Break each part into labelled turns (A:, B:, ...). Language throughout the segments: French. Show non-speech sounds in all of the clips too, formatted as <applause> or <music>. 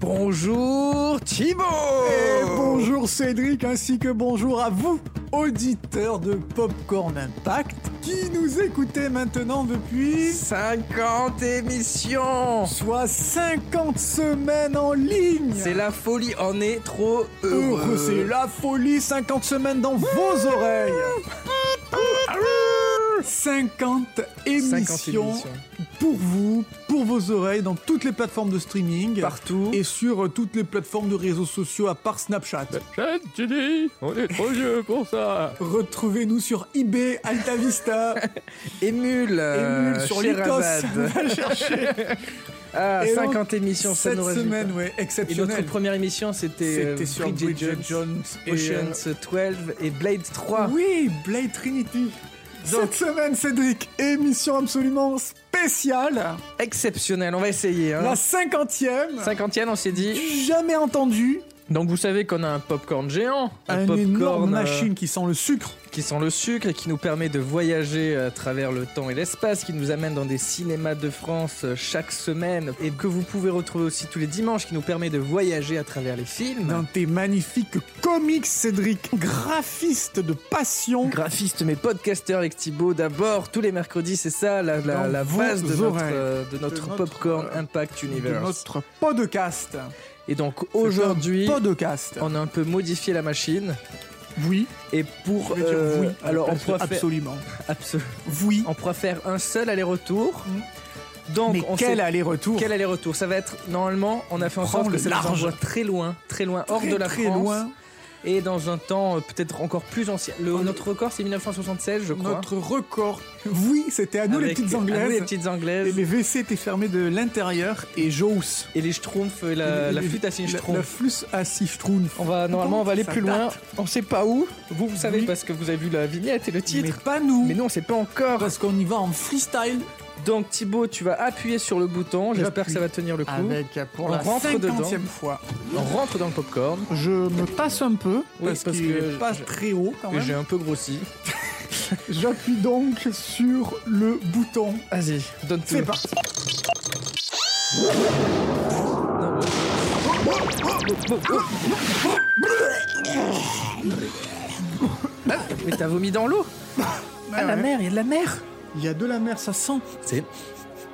A: Bonjour Thibaut
B: Et bonjour Cédric ainsi que bonjour à vous, auditeurs de Popcorn Impact, qui nous écoutez maintenant depuis
A: 50 émissions
B: soit 50 semaines en ligne.
A: C'est la folie, on est trop heureux.
B: Heureux, c'est la folie, 50 semaines dans vos oreilles. 50 émissions,
A: 50 émissions.
B: pour vous, pour vos oreilles, dans toutes les plateformes de streaming.
A: Partout.
B: Et sur euh, toutes les plateformes de réseaux sociaux à part Snapchat.
C: Jeanne, tu dis On est trop vieux pour ça
B: Retrouvez-nous sur eBay, Alta Vista,
A: Émule, <laughs> euh,
B: Emule sur. <laughs> Va chercher. <laughs>
A: Ah,
B: Et
A: 50
B: donc,
A: émissions, ça
B: Cette
A: nous réjouit
B: semaine,
A: Et notre première émission, c'était euh,
B: sur
A: Bridget, Jones,
B: Jones et, euh,
A: Ocean's 12 et Blade 3.
B: Oui, Blade Trinity. Cette semaine, Cédric, émission absolument spéciale.
A: Exceptionnel, on va essayer. Hein.
B: La cinquantième.
A: 50e, on s'est dit.
B: Jamais entendu.
A: Donc vous savez qu'on a un popcorn géant,
B: Un,
A: popcorn
B: énorme
A: euh,
B: machine qui sent le sucre.
A: qui sent le sucre et qui nous permet de voyager à travers le temps et l'espace, qui nous amène dans des cinémas de France euh, chaque semaine et que vous pouvez retrouver aussi tous les dimanches, qui nous permet de voyager à travers les films.
B: Dans tes magnifiques comics, Cédric. Graphiste de passion.
A: Graphiste mais podcasteur avec Thibaut d'abord tous les mercredis c'est ça la, la, la base de notre,
B: oreilles.
A: euh, de notre
B: notre,
A: popcorn
B: euh,
A: Impact
B: de
A: Universe
B: notre podcast.
A: Et donc aujourd'hui
B: podcast.
A: on a un peu modifié la machine
B: Oui.
A: et pour
B: dire
A: euh,
B: oui.
A: alors on pourra faire
B: absolument.
A: absolu-
B: Oui.
A: on pourra faire un seul aller-retour donc
B: Mais
A: on
B: quel
A: sait-
B: aller-retour.
A: Quel aller-retour Ça va être normalement, on a fait en sorte que ça nous envoie très loin, très loin, hors
B: Très,
A: de la
B: très
A: France,
B: loin.
A: Et dans un temps euh, peut-être encore plus ancien. Le, notre record c'est 1976, je crois.
B: Notre record. Oui, c'était à nous les petites
A: à nous,
B: anglaises.
A: les petites
B: Et
A: anglaises.
B: les WC étaient fermés de l'intérieur et Jous.
A: Et les schtroumpfs, euh, la, la flûte à six
B: La, la
A: schtroumpfs.
B: flûte à six schtroumpfs.
A: On va normalement on va aller plus loin. On sait pas où. Vous vous savez
B: Oui.
A: parce que vous avez vu la vignette et le
B: Mais
A: titre.
B: pas nous.
A: Mais, nous on sait pas encore.
B: Parce qu'on y va en freestyle.
A: Donc Thibaut, tu vas appuyer sur le bouton. J'espère que ça va tenir le coup.
B: Avec pour
A: On
B: la
A: rentre dedans.
B: fois.
A: On rentre dans le popcorn.
B: Je me passe un peu
A: Oui,
B: parce,
A: que je-
B: très haut quand
A: Et
B: même.
A: j'ai un peu grossi. <laughs>
B: J'appuie donc sur le bouton.
A: Vas-y, donne tout.
B: C'est parti.
A: Ouais. Mais t'as vomi dans l'eau Ah la
B: ouais.
A: mer, il y a de la mer
B: Il y a de la mer, ça sent.
A: C'est...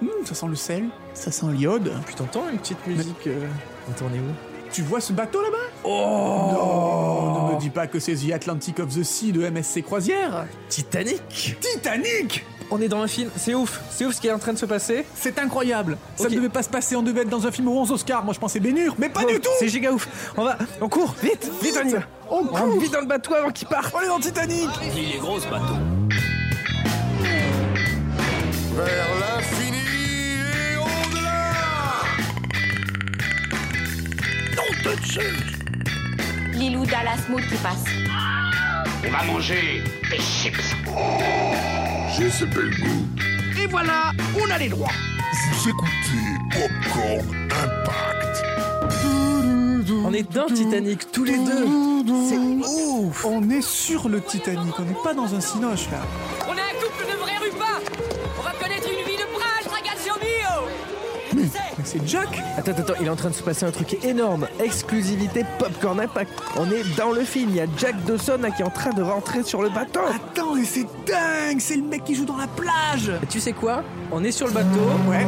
B: Hum, ça sent le sel. Ça sent l'iode.
A: Puis t'entends une petite musique euh... On est où?
B: Tu vois ce bateau là-bas?
A: Oh
B: Non, ne me dis pas que c'est The Atlantic of the Sea de MSC Croisière.
A: Titanic
B: Titanic
A: On est dans un film, c'est ouf C'est ouf ce qui est en train de se passer
B: C'est incroyable. Ça ne devait pas se passer. On devait être dans un film aux 11 Oscars. Moi, je pensais Bénur, mais pas
A: Oh,
B: du tout.
A: C'est giga ouf On va, on court, vite, vite on y va
B: On
A: On
B: court.
A: vite dans le bateau avant qu'il parte
B: On est dans Titanic.
D: Il est gros ce bateau.
E: Vers l'infini et au-delà.
F: Lilou Dallas Mood qui passe.
D: On va manger des chips.
E: J'ai ce bel goût.
D: Et voilà, on a les droits.
E: Vous écoutez Popcorn Impact.
A: On est dans Titanic, tous les deux C'est ouf
B: On est sur le Titanic. On n'est pas dans un cinoche là.
G: On est
B: Mais c'est Jack.
A: Attends, attends, il est en train de se passer un truc énorme. Exclusivité Popcorn Impact. On est dans le film. Il y a Jack Dawson là, qui est en train de rentrer sur le bateau.
B: Attends, mais c'est dingue. C'est le mec qui joue dans la plage.
A: Et tu sais quoi? On est sur le bateau.
B: Ouais.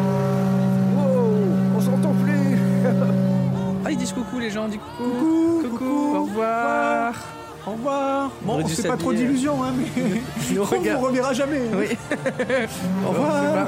A: Wow, on s'entend plus. <laughs> ah, ils disent coucou les gens, on dit coucou.
B: Coucou,
A: coucou, au revoir.
B: Au revoir.
A: On
B: Bon, on
A: dû
B: fait pas trop d'illusions, hein, mais <laughs> <laughs> on ne reverra jamais.
A: Oui.
B: Au revoir.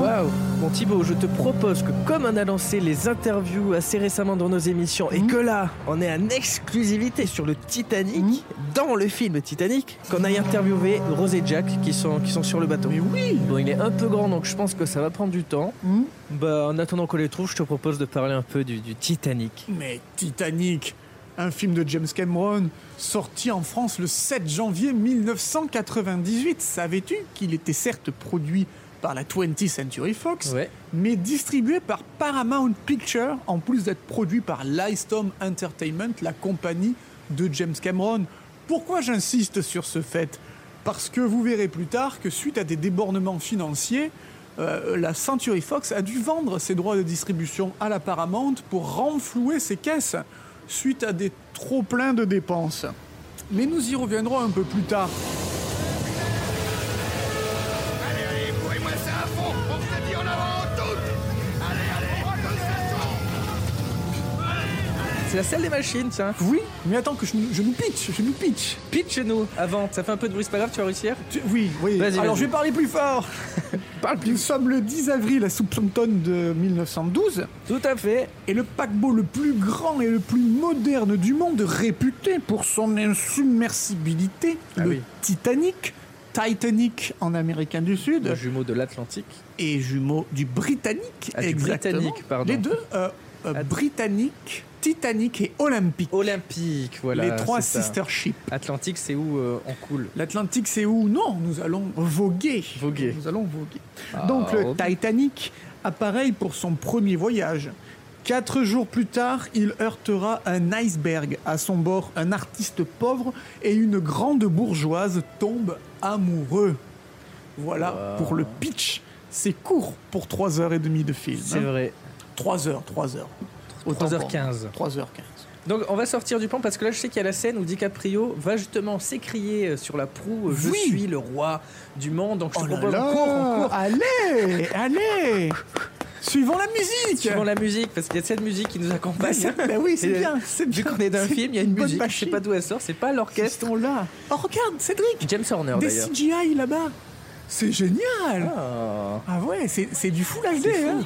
A: Waouh Bon Thibaut, je te propose que comme on a lancé les interviews assez récemment dans nos émissions et que là, on est en exclusivité sur le Titanic, dans le film Titanic, qu'on aille interviewer Rose et Jack qui sont, qui sont sur le bateau.
B: Mais oui.
A: Bon, il est un peu grand, donc je pense que ça va prendre du temps.
B: Hmm.
A: Bah, en attendant qu'on les trouve, je te propose de parler un peu du, du Titanic.
B: Mais Titanic, un film de James Cameron, sorti en France le 7 janvier 1998. Savais-tu qu'il était certes produit par la 20th Century Fox,
A: Ouais.
B: mais distribué par Paramount Pictures, en plus d'être produit par Lystom Entertainment, la compagnie de James Cameron. Pourquoi j'insiste sur ce fait? Parce que vous verrez plus tard que suite à des débordements financiers, euh, la Century Fox a dû vendre ses droits de distribution à la Paramount pour renflouer ses caisses suite à des trop pleins de dépenses. Mais nous y reviendrons un peu plus tard.
A: La salle des machines, tiens.
B: Oui, mais attends que je, nous- je nous pitch, je nous pitch.
A: Pitch-nous avant. Ça fait un peu de bruit, c'est pas grave, tu vas réussir
B: Tu- Oui, oui.
A: Vas-y,
B: Alors
A: vas-y.
B: je vais parler plus fort. <laughs>
A: Parle
B: Nous sommes le 10 avril à Southampton de 1912.
A: Tout à fait.
B: Et le paquebot le plus grand et le plus moderne du monde, réputé pour son insubmersibilité,
A: Ah
B: le
A: oui.
B: Titanic, Titanic en américain du Sud,
A: Le jumeau de l'Atlantique.
B: et jumeau du Britannique,
A: Ah, du. Britannique, pardon.
B: Les deux, euh, euh,
A: Ah.
B: Titanic et Olympique.
A: Olympique, voilà.
B: les trois sister ships.
A: Atlantique, c'est où euh, on coule
B: L'Atlantique, c'est où? Non, nous allons voguer.
A: Voguer.
B: Nous allons voguer.
A: Ah,
B: Donc le. Titanic, appareil pour son premier voyage. Quatre jours plus tard, il heurtera un iceberg. À son bord, un artiste pauvre et une grande bourgeoise tombent amoureux. Voilà pour le pitch. C'est court pour 3h30 de film.
A: C'est vrai.
B: 3 heures, 3 heures. Autant pour
A: 3h15.
B: moi. 3h15.
A: Donc on va sortir du pan parce que là je sais qu'il y a la scène où DiCaprio va justement s'écrier euh, sur la proue euh, Je
B: Oui.
A: suis le roi du monde. Donc je te
B: Oh
A: propose
B: là,
A: on court, on court.
B: Allez, <laughs> allez Suivons la musique
A: Suivons la musique parce qu'il y a cette musique qui nous
B: Bah,
A: accompagne.
B: c'est- bah oui, c'est bien,
A: euh,
B: c'est
A: Vu qu'on est d'un film, il y a une musique, je sais pas d'où elle sort, c'est pas
B: Ils
A: l'orchestre.
B: sont là. Oh, regarde, Cédric
A: James Horner
B: Des
A: d'ailleurs.
B: CGI là-bas C'est génial
A: Ah,
B: Ah ouais, c'est du full HD, hein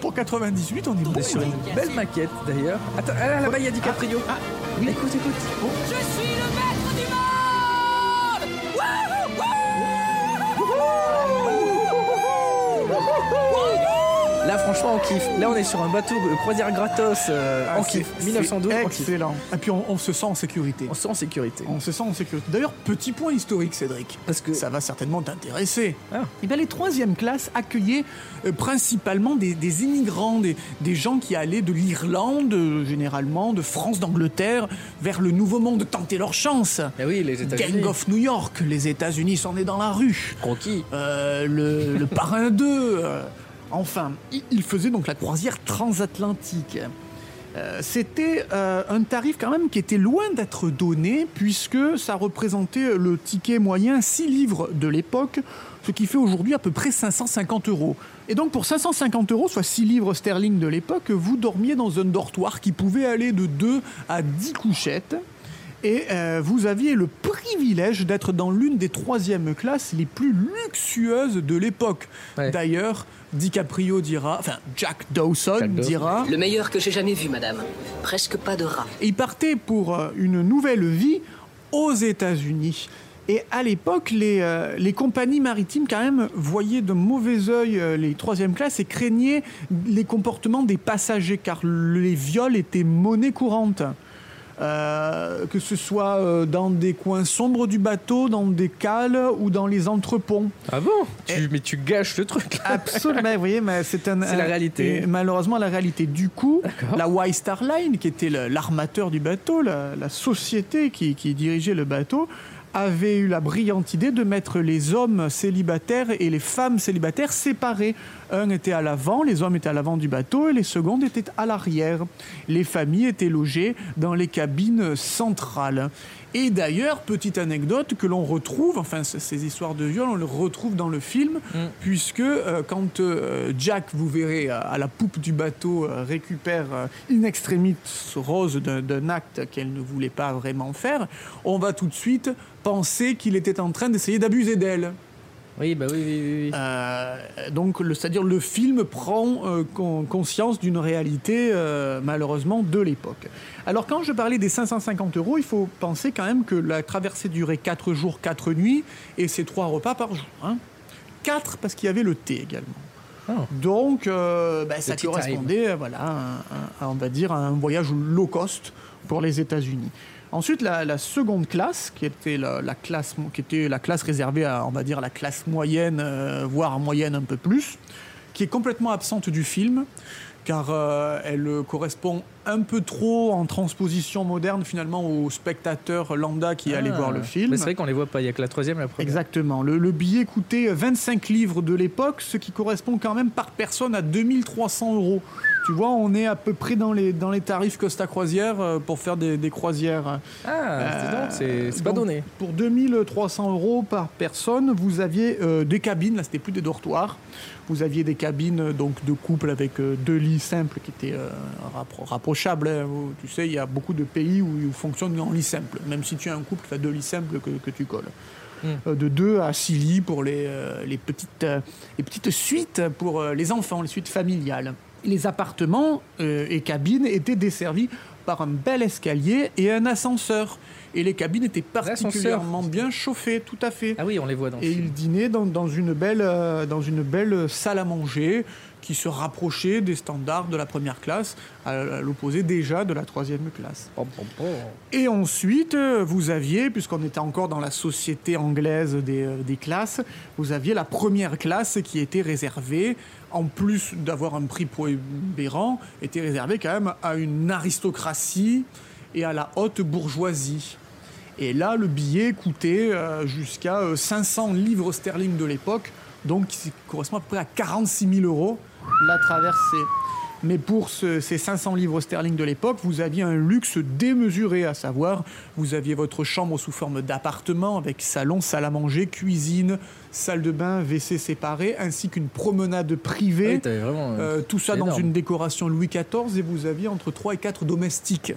B: Pour 98, on est bon.
A: sur une belle maquette d'ailleurs. Attends, ah, là, là-bas il y a DiCaprio.
B: Ah, oui.
A: Écoute, écoute.
G: Je suis
A: franchement on kiffe. Là on est sur un bateau de croisière gratos. euh,
B: Ah,
A: kiffe.
B: c'est
A: 1912, on kiffe.
B: Excellent. Et puis on, on se sent en sécurité.
A: On se sent en sécurité.
B: On se sent en sécurité. D'ailleurs, petit point historique, Cédric.
A: Parce que
B: Ça va certainement t'intéresser.
A: Ah.
B: Eh bien, les troisièmes classes accueillaient euh, principalement des, des immigrants, des, des gens qui allaient de l'Irlande, euh, généralement, de France, d'Angleterre, vers le Nouveau Monde tenter leur chance.
A: Ah oui, les États-Unis.
B: Gang of New York, les États-Unis s'en est dans la rue.
A: Croquis.
B: Le, le parrain 2. Enfin, il, il faisait donc la croisière transatlantique. Euh, C'était euh, un tarif quand même qui était loin d'être donné puisque ça représentait le ticket moyen 6 livres de l'époque, ce qui fait aujourd'hui à peu près 550 euros. Et donc pour 550 euros, soit 6 livres sterling de l'époque, vous dormiez dans un dortoir qui pouvait aller de 2 à 10 couchettes. Et euh, vous aviez le privilège d'être dans l'une des troisièmes classes les plus luxueuses de l'époque.
A: Ouais.
B: D'ailleurs, DiCaprio dira, enfin Jack Dawson,
A: Jack Dawson.
B: dira,
H: Le meilleur que j'ai jamais vu, madame. Presque pas de rats.
B: et il partait pour euh, une nouvelle vie aux États-Unis. Et à l'époque, les, euh, les compagnies maritimes, quand même, voyaient de mauvais œil euh, les troisième classes et craignaient les comportements des passagers, car les viols étaient monnaie courante. Euh, que ce soit euh, dans des coins sombres du bateau, dans des cales ou dans les entreponts.
A: Ah bon? Tu, Mais tu gâches le truc.
B: Absolument, vous voyez, mais c'est un,
A: la réalité.
B: malheureusement, la réalité. Du coup, la White Star Line, qui était l'armateur du bateau, la, la société qui, qui dirigeait le bateau, avait eu la brillante idée de mettre les hommes célibataires et les femmes célibataires séparés. Un était à l'avant, les hommes étaient à l'avant du bateau et les secondes étaient à l'arrière. Les familles étaient logées dans les cabines centrales. Et d'ailleurs, petite anecdote que l'on retrouve, enfin ces histoires de viol, on le retrouve dans le film, puisque euh, quand euh, Jack, vous verrez, à, à la poupe du bateau, euh, récupère euh, in extremis Rose d'un acte qu'elle ne voulait pas vraiment faire, on va tout de suite penser qu'il était en train d'essayer d'abuser d'elle.
A: Oui, bah oui, oui, oui. oui.
B: Euh, donc, c'est-à-dire le film prend euh, con- conscience d'une réalité euh, malheureusement de l'époque. Alors quand je parlais des 550 euros, il faut penser quand même que la traversée durait 4 jours, 4 nuits et c'est 3 repas par jour. Hein. 4 parce qu'il y avait le thé également.
A: Oh.
B: Donc ben, ça correspondait voilà, à un- à, on va dire, à un voyage low cost pour les États-Unis. Ensuite, la, seconde classe, qui était la, la classe, qui était la classe réservée à, on va dire, la classe moyenne, euh, voire moyenne un peu plus, qui est complètement absente du film, car euh, elle correspond un peu trop en transposition moderne finalement au spectateur lambda qui allait
A: Ah.
B: voir le film.
A: Mais c'est vrai qu'on les voit pas, il y a que la troisième et la première.
B: Exactement. Le, le billet coûtait 25 livres de l'époque, ce qui correspond quand même par personne à 2300 euros. Tu vois, on est à peu près dans les, dans les tarifs Costa Croisière euh, pour faire des, des croisières.
A: Ah, c'est pas
B: Euh,
A: donné.
B: Pour 2300 euros par personne, vous aviez euh, des cabines, là c'était plus des dortoirs, vous aviez des cabines donc de couple avec euh, deux lits simples qui étaient euh, rappro- rapprochables. hein. Tu sais, il y a beaucoup de pays où ils fonctionnent en lit simple. Même si tu as un couple, tu as deux lits simples que, que tu colles.
A: Hmm.
B: Euh, de 2 à 6 lits pour les, euh, les, petites, euh, les petites suites pour euh, les enfants, les suites familiales. Les appartements et cabines étaient desservis par un bel escalier et un ascenseur. Et les cabines étaient particulièrement bien chauffées, tout à fait.
A: Ah oui, on les voit dans
B: Et ils dînaient dans, dans une belle, euh, dans une belle salle à manger qui se rapprochait des standards de la première classe, à, l'opposé déjà de la troisième classe.
A: Pom, pom, pom.
B: Et ensuite, euh, vous aviez, puisqu'on était encore dans la société anglaise des, euh, des classes, vous aviez la première classe qui était réservée, en plus d'avoir un prix prohibérant, était réservée quand même à une aristocratie et à la haute bourgeoisie. Et là, le billet coûtait euh, jusqu'à euh, 500 livres sterling de l'époque, donc qui correspond à peu près à 46 000 euros la traversée. Mais pour ce- ces 500 livres sterling de l'époque, vous aviez un luxe démesuré, à savoir, vous aviez votre chambre sous forme d'appartement avec salon, salle à manger, cuisine, salle de bain, WC séparés, ainsi qu'une promenade
A: Ah
B: privée.
A: oui, t'avais vraiment. euh,
B: Euh, tout ça dans une décoration Louis XIV et vous aviez entre 3 et 4 domestiques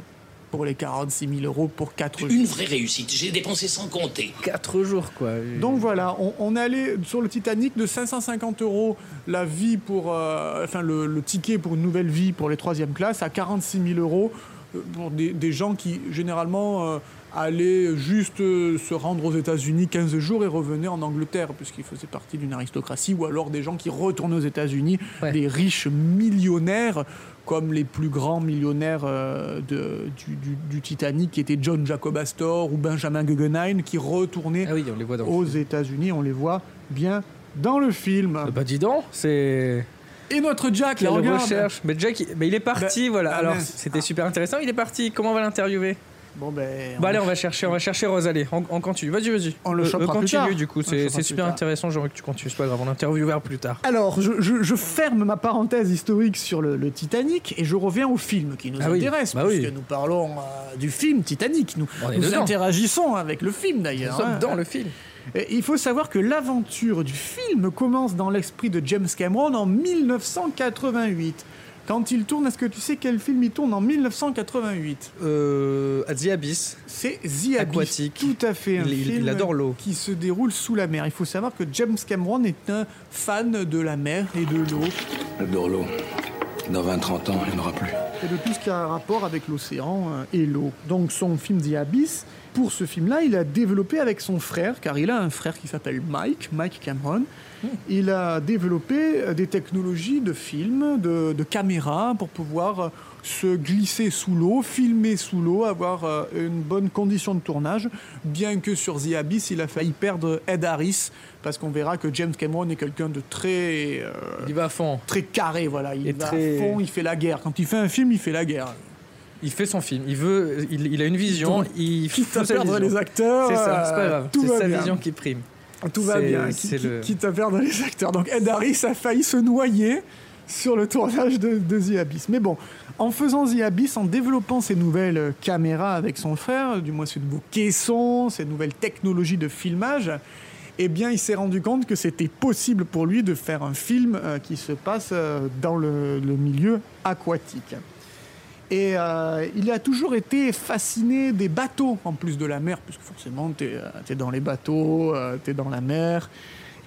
B: pour les 46 000 euros pour 4
D: Une vraie réussite. J'ai dépensé sans compter.
A: 4 jours, quoi.
B: donc voilà, on, on allait sur le Titanic de 550 euros la vie pour, euh, enfin le, le ticket pour une nouvelle vie pour les troisième classes à 46 000 euros euh, pour des, des gens qui généralement euh, allaient juste euh, se rendre aux États-Unis 15 jours et revenaient en Angleterre puisqu'ils faisaient partie d'une aristocratie ou alors des gens qui retournaient aux États-Unis,
A: Ouais.
B: des riches millionnaires comme les plus grands millionnaires euh, de- du, du- du Titanic qui étaient John Jacob Astor ou Benjamin Guggenheim qui retournaient
A: Ah oui, on les voit dans le
B: aux. États-Unis. On les voit bien dans le film.
A: Euh, Bah dis donc, c'est.
B: Et notre Jack, là,
A: Quelle
B: regarde.
A: recherche. Mais Jack, il, mais il est parti,
B: Bah,
A: voilà.
B: ah,
A: Alors, c'était super intéressant. Il est parti. Comment on va l'interviewer?
B: Bon ben.
A: Bah allez, on va chercher, on va chercher Rose. Allez, on, on continue. Vas-y, vas-y.
B: On le
A: Euh,
B: chopera
A: euh,
B: plus tard.
A: Continue, du coup. C'est super intéressant. J'aimerais que tu continues. C'est pas grave. On l'interviewera plus tard.
B: Alors, je, je- je ferme ma parenthèse historique sur le, le Titanic et je reviens au film qui nous
A: Ah oui,
B: intéresse,
A: bah oui.
B: puisque nous parlons euh, du film Titanic. Nous,
A: On
B: nous interagissons avec le film
A: Nous
B: d'ailleurs.
A: sommes
B: hein.
A: dans le film.
B: Et il faut savoir que l'aventure du film commence dans l'esprit de James Cameron en 1988. Quand il tourne, est-ce que tu sais quel film il tourne en 1988
A: Euh, The Abyss.
B: C'est The Abyss.
A: Aquatique.
B: Tout à fait. Un
A: Il- il-
B: film
A: il adore l'eau.
B: Qui se déroule sous la mer. Il faut savoir que James Cameron est un fan de la mer et de l'eau
I: J'adore l'eau. Dans 20-30 ans, il n'y en aura plus.
B: Et de tout ce qui a un rapport avec l'océan euh, et l'eau. Donc son film The Abyss, pour ce film-là, il a développé avec son frère, car il a un frère qui s'appelle Mike, Mike Cameron. Il a développé euh, des technologies de film, de, de caméra, pour pouvoir euh, se glisser sous l'eau, filmer sous l'eau, avoir euh, une bonne condition de tournage, bien que sur The Abyss, il a failli perdre Ed Harris, parce qu'on verra que James Cameron est quelqu'un de très... euh,
A: Il va à fond.
B: très carré, voilà. Il
A: Et
B: va
A: très-
B: à fond, il fait la guerre. Quand il fait un film, il fait la guerre.
A: Il fait son film. Il veut. Il, il a une vision.
B: Donc,
A: il
B: Quitte à perdre les acteurs,
A: C'est ça. C'est pas
B: euh,
A: grave. C'est sa
B: bien.
A: vision qui prime.
B: Tout va bien.
A: c'est
B: Qui-
A: le-
B: qui- Quitte à perdre les acteurs. Donc Ed Harris a failli se noyer sur le tournage de, de The Abyss. Mais bon, en faisant The Abyss, en développant ces nouvelles euh, caméras avec son frère, du moins ces nouveaux caissons, ces nouvelles technologies de filmage, eh bien, il s'est rendu compte que c'était possible pour lui de faire un film euh, qui se passe euh, dans le, milieu aquatique. Et il a toujours été fasciné des bateaux, en plus de la mer, puisque forcément, tu es, dans les bateaux, tu es dans la mer.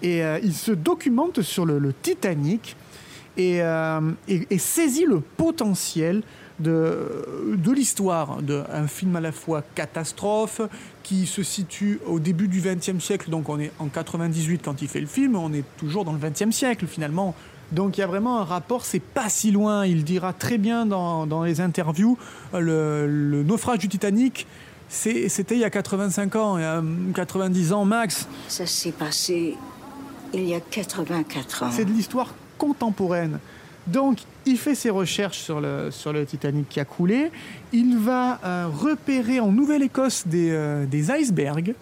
B: Et il se documente sur le Titanic et, euh, et- et saisit le potentiel de, de l'histoire, d'un film à la fois catastrophe, qui se situe au début du XXe siècle, donc on est en 98 quand il fait le film, on est toujours dans le XXe siècle finalement. Donc il y a vraiment un rapport, c'est pas si loin, il dira très bien dans, dans les interviews, le, le naufrage du Titanic, c'était il y a 85 ans, il y a 90 ans max.
J: Ça s'est passé il y a 84 ans.
B: C'est de l'histoire contemporaine. Donc, il fait ses recherches sur le, sur le Titanic qui a coulé. Il va euh, repérer en Nouvelle-Écosse des, euh, des icebergs.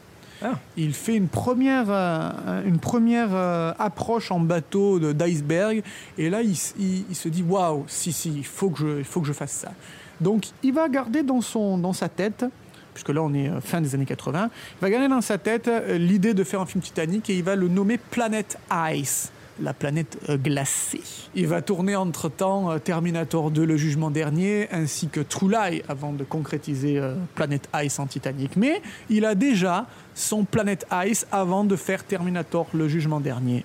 A: Ah.
B: Il fait une première, euh, une première approche en bateau de- d'iceberg. Et là, il, s- il- il se dit Waouh, si, si, il faut, que je, il faut que je fasse ça. Donc, il va garder dans, son, dans sa tête, puisque là, on est fin des années 80, il va garder dans sa tête l'idée de faire un film Titanic et il va le nommer Planet Ice. La planète euh, glacée. Il va tourner entre-temps euh, Terminator 2, le jugement dernier, ainsi que True Lie, avant de concrétiser euh, Planet Ice en Titanic. Mais il a déjà son Planet Ice avant de faire Terminator, le jugement dernier.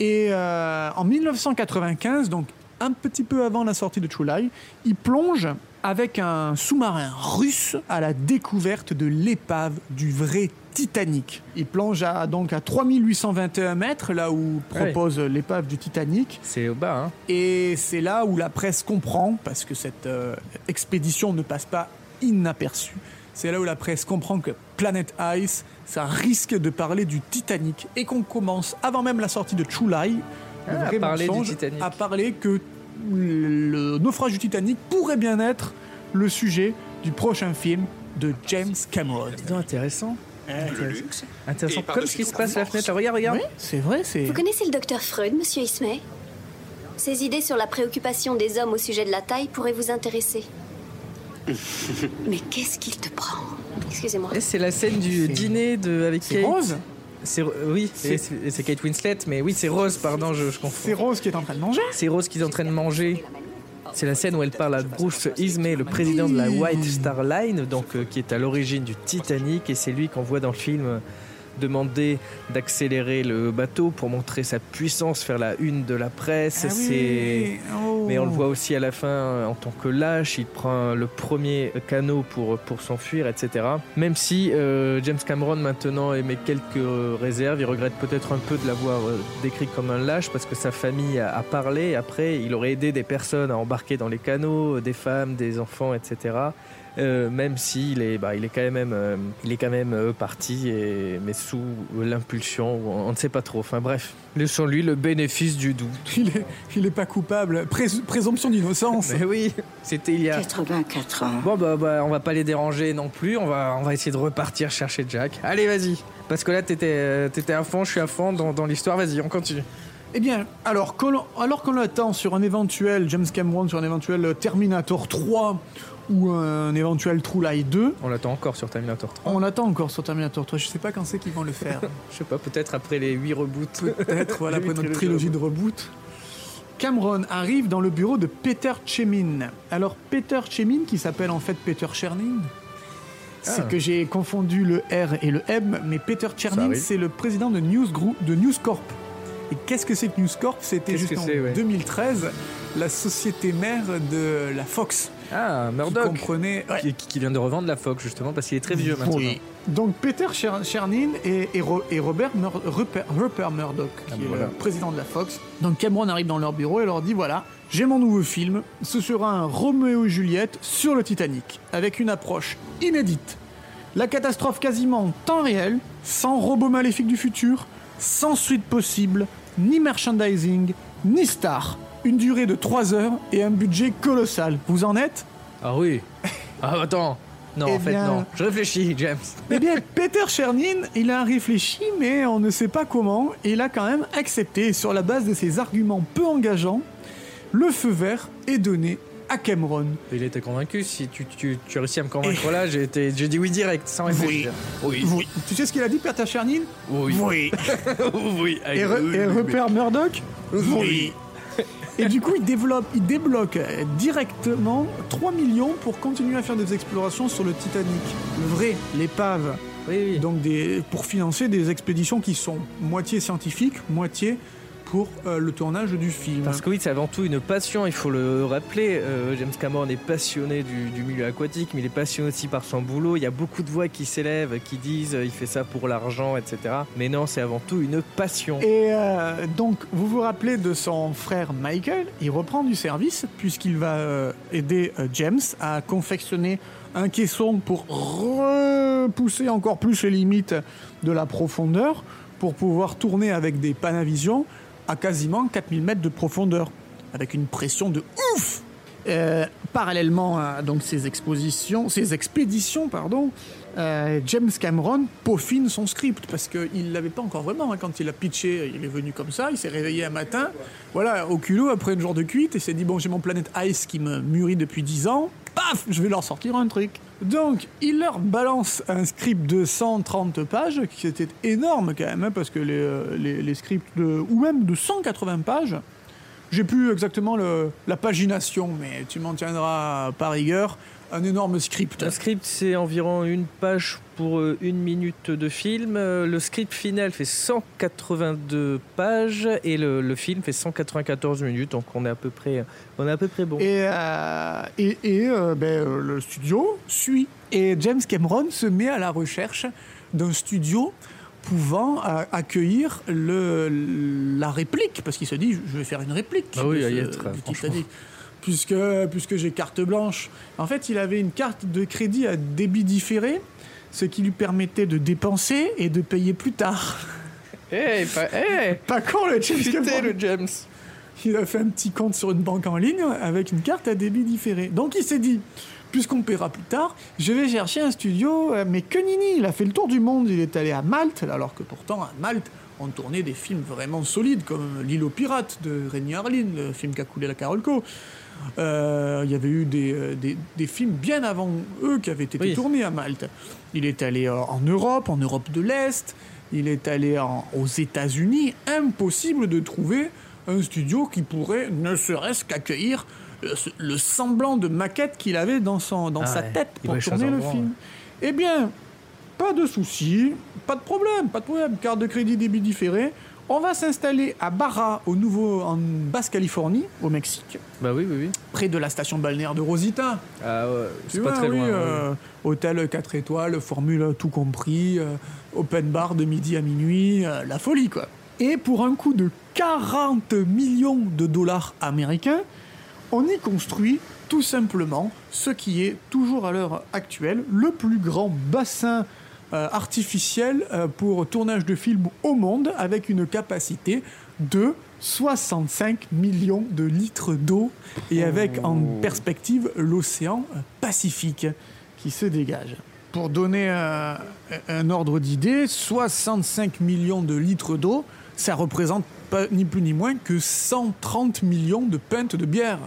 B: Et euh, en 1995, donc un petit peu avant la sortie de True Lie, il plonge avec un sous-marin russe à la découverte de l'épave du vrai Titanic. Il plonge à, donc à 3821 mètres, là où propose l'épave du Titanic.
A: C'est au bas, hein.
B: Et c'est là où la presse comprend, parce que cette euh, expédition ne passe pas inaperçue, c'est là où la presse comprend que Planet Ice, ça risque de parler du Titanic. Et qu'on commence, avant même la sortie de le
A: Ah, à parler du Titanic.
B: à parler que le naufrage du Titanic pourrait bien être le sujet du prochain film de James Cameron.
A: Donc, intéressant.
E: Le luxe.
A: Intéressant. Comme ce qui se passe à la fenêtre. là. Regarde, regarde.
B: Oui, c'est vrai, c'est...
J: Vous connaissez le docteur Freud, monsieur Ismay? Ses idées sur la préoccupation des hommes au sujet de la taille pourraient vous intéresser. <laughs> Mais qu'est-ce qu'il te prend? Excusez-moi.
A: C'est la scène du
B: C'est-
A: dîner de, avec
B: C'est
A: Kate.
B: Rose
A: C'est oui,
B: C'est-
A: c'est c'est Kate Winslet, mais oui, c'est Rose, pardon, je, je
B: C'est
A: confonds.
B: Rose qui est en train de manger
A: C'est Rose qui est en train de manger. C'est la scène où elle parle à Bruce Ismay, le président de la White Star Line, donc euh, qui est à l'origine du Titanic, et c'est lui qu'on voit dans le film demander d'accélérer le bateau pour montrer sa puissance, faire la une de la presse.
B: Ah oui, oh.
A: mais on le voit aussi à la fin en tant que lâche, il prend le premier canot pour, pour s'enfuir, etc. Même si euh, James Cameron maintenant émet quelques réserves, il regrette peut-être un peu de l'avoir euh, décrit comme un lâche parce que sa famille a, a parlé. Après, il aurait aidé des personnes à embarquer dans les canots, des femmes, des enfants, etc. Euh, même s'il est, bah, il est quand même, euh, il est quand même euh, parti, et, mais sous l'impulsion, on on ne sait pas trop. Enfin bref, laissons-lui le bénéfice du doute. <laughs>
B: Il est, il est pas coupable. Prés- présomption d'innocence.
A: Mais oui, c'était il y a.
K: 84 ans.
A: Bon bah, bah, on va pas les déranger non plus, on va, on va essayer de repartir chercher Jack. Allez vas-y, parce que là t'étais euh, t'étais à fond, je suis à fond dans, dans l'histoire, vas-y on continue.
B: Eh bien, alors qu'on alors qu'on l'attend sur un éventuel James Cameron, sur un éventuel Terminator 3 ou un éventuel True Lie 2,
A: On l'attend encore sur Terminator 3.
B: on l'attend encore sur Terminator 3. Je sais pas quand c'est qu'ils vont le faire. <laughs>
A: Je sais pas, peut-être après les 8 reboots.
B: Peut-être, voilà, <laughs> après notre trilogie de reboot. Cameron arrive dans le bureau de Peter Chemin. Alors, Peter Chemin, qui s'appelle en fait Peter Chernin, c'est
A: Ah.
B: que j'ai confondu le R et le M, mais Peter Chernin, c'est le président de News, Group, de News Corp. Et qu'est-ce que c'est que News Corp? C'était juste en
A: c'est, ouais
B: 2013 la société mère de la Fox.
A: Ah,
B: Qui
A: Murdoch,
B: comprenait... ouais.
A: qui, qui vient de revendre la Fox justement parce qu'il est très vieux maintenant.
B: Oui. Donc Peter Cher- Chernin et, et Ro- et Robert Mur- Rupert, Rupert Murdoch, qui
A: Ah,
B: est
A: voilà.
B: le président de la Fox. Donc Cameron arrive dans leur bureau et leur dit voilà, j'ai mon nouveau film, ce sera un Roméo et Juliette sur le Titanic, avec une approche inédite. La catastrophe quasiment en temps réel, sans robot maléfique du futur, sans suite possible, ni merchandising, ni star. Une durée de 3 heures et un budget colossal. Vous en êtes?
A: Ah oui. <laughs> Ah attends. Non,
B: Eh
A: en fait
B: bien-
A: non. Je réfléchis, James. <laughs>
B: Eh bien, Peter Chernin, il a réfléchi, mais on ne sait pas comment, et il a quand même accepté, sur la base de ses arguments peu engageants, le feu vert est donné à Cameron.
A: Il était convaincu. Si tu, tu, tu as réussi à me convaincre là, j'ai été, j'ai dit oui direct, sans réfléchir. Oui.
B: Oui. Tu sais ce qu'il a dit, Peter Chernin
A: Oui.
B: Oui. <laughs>
A: oui.
B: Et, Re- et Rupert Murdoch?
A: Oui.
B: Et du coup, il développe, il débloque euh, directement 3 millions pour continuer à faire des explorations sur le Titanic. Le vrai, l'épave.
A: Oui, oui.
B: Donc des, pour financer des expéditions qui sont moitié scientifiques, moitié pour euh, le tournage du film.
A: Parce que oui, c'est avant tout une passion, il faut le rappeler. Euh, James Cameron est passionné du, du milieu aquatique, mais il est passionné aussi par son boulot. Il y a beaucoup de voix qui s'élèvent, qui disent euh, il fait ça pour l'argent, etc. Mais non, c'est avant tout une passion.
B: Et euh, donc, vous vous rappelez de son frère Michael? Il reprend du service puisqu'il va aider James à confectionner un caisson pour repousser encore plus les limites de la profondeur pour pouvoir tourner avec des Panavision à quasiment 4000 mètres de profondeur, avec une pression de ouf Euh, parallèlement à donc ces expositions, ces expéditions, pardon, euh, James Cameron peaufine son script parce qu'il l'avait pas encore vraiment hein, quand il a pitché. Il est venu comme ça, il s'est réveillé un matin, voilà, au culot après une jour de cuite, et s'est dit bon j'ai mon planète Ice qui me mûrit depuis 10 ans, paf, je vais leur sortir un truc. Donc il leur balance un script de 130 pages qui était énorme quand même hein, parce que les, euh, les, les scripts de ou même de 180 pages. J'ai plus exactement le- la pagination, mais tu m'en tiendras par rigueur. Un énorme script.
A: Un script, c'est environ une page pour euh, une minute de film. Euh, Le script final fait 182 pages et le, le film fait 194 minutes. Donc on est à peu près, on est à peu près bon.
B: Et, euh, et, et, euh, ben, le studio suit. Et James Cameron se met à la recherche d'un studio pouvant accueillir le, la réplique, parce qu'il se dit, je vais faire une réplique
A: oui,
B: ce-
A: être.
B: Titanic, puisque, puisque j'ai carte blanche. En fait, il avait une carte de crédit à débit différé, ce qui lui permettait de dépenser et de payer plus tard.
A: Eh, pas, eh, <laughs>
B: Pas con le James
A: putain, le James.
B: il a fait un petit compte sur une banque en ligne avec une carte à débit différé. Donc il s'est dit, puisqu'on paiera plus tard, je vais chercher un studio. euh, Mais que nini, il a fait le tour du monde. Il est allé à Malte, alors que pourtant à Malte, on tournait des films vraiment solides, comme L'île aux pirates de Rémi Harlin, le film qui a coulé la Carolco. Euh, Il y avait eu des, euh, des, des films bien avant eux qui avaient été
A: Oui.
B: tournés à Malte. Il est allé euh, en Europe, en Europe de l'Est. Il est allé en- aux États-Unis. Impossible de trouver un studio qui pourrait ne serait-ce qu'accueillir le, le semblant de maquette qu'il avait dans, son, dans
A: Ah
B: sa
A: ouais,
B: tête pour tourner le film. Eh bien, pas de souci, pas de problème, pas de problème. Carte de crédit débit différé. On va s'installer à Barra, au nouveau, en Basse-Californie, au Mexique,
A: Bah oui, oui, oui.
B: près de la station balnéaire de Rosita.
A: Ah ouais, c'est pas
B: vois,
A: très
B: oui,
A: loin.
B: euh,
A: ouais.
B: Hôtel 4 étoiles, formule tout compris, euh, open bar de midi à minuit, euh, la folie quoi. Et pour un coût de 40 millions de dollars américains, on y construit tout simplement ce qui est toujours à l'heure actuelle le plus grand bassin euh, artificiel euh, pour tournage de films au monde avec une capacité de 65 millions de litres d'eau et avec en perspective l'océan Pacifique qui se dégage. Pour donner un, un ordre d'idée, 65 millions de litres d'eau, ça représente pas, ni plus ni moins que 130 millions de pintes de bière.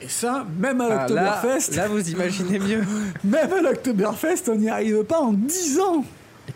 B: Et ça, même à
A: Ah, là,
B: l'Oktoberfest,
A: là, vous imaginez mieux. <laughs>
B: même à l'Oktoberfest, on n'y arrive pas en 10 ans.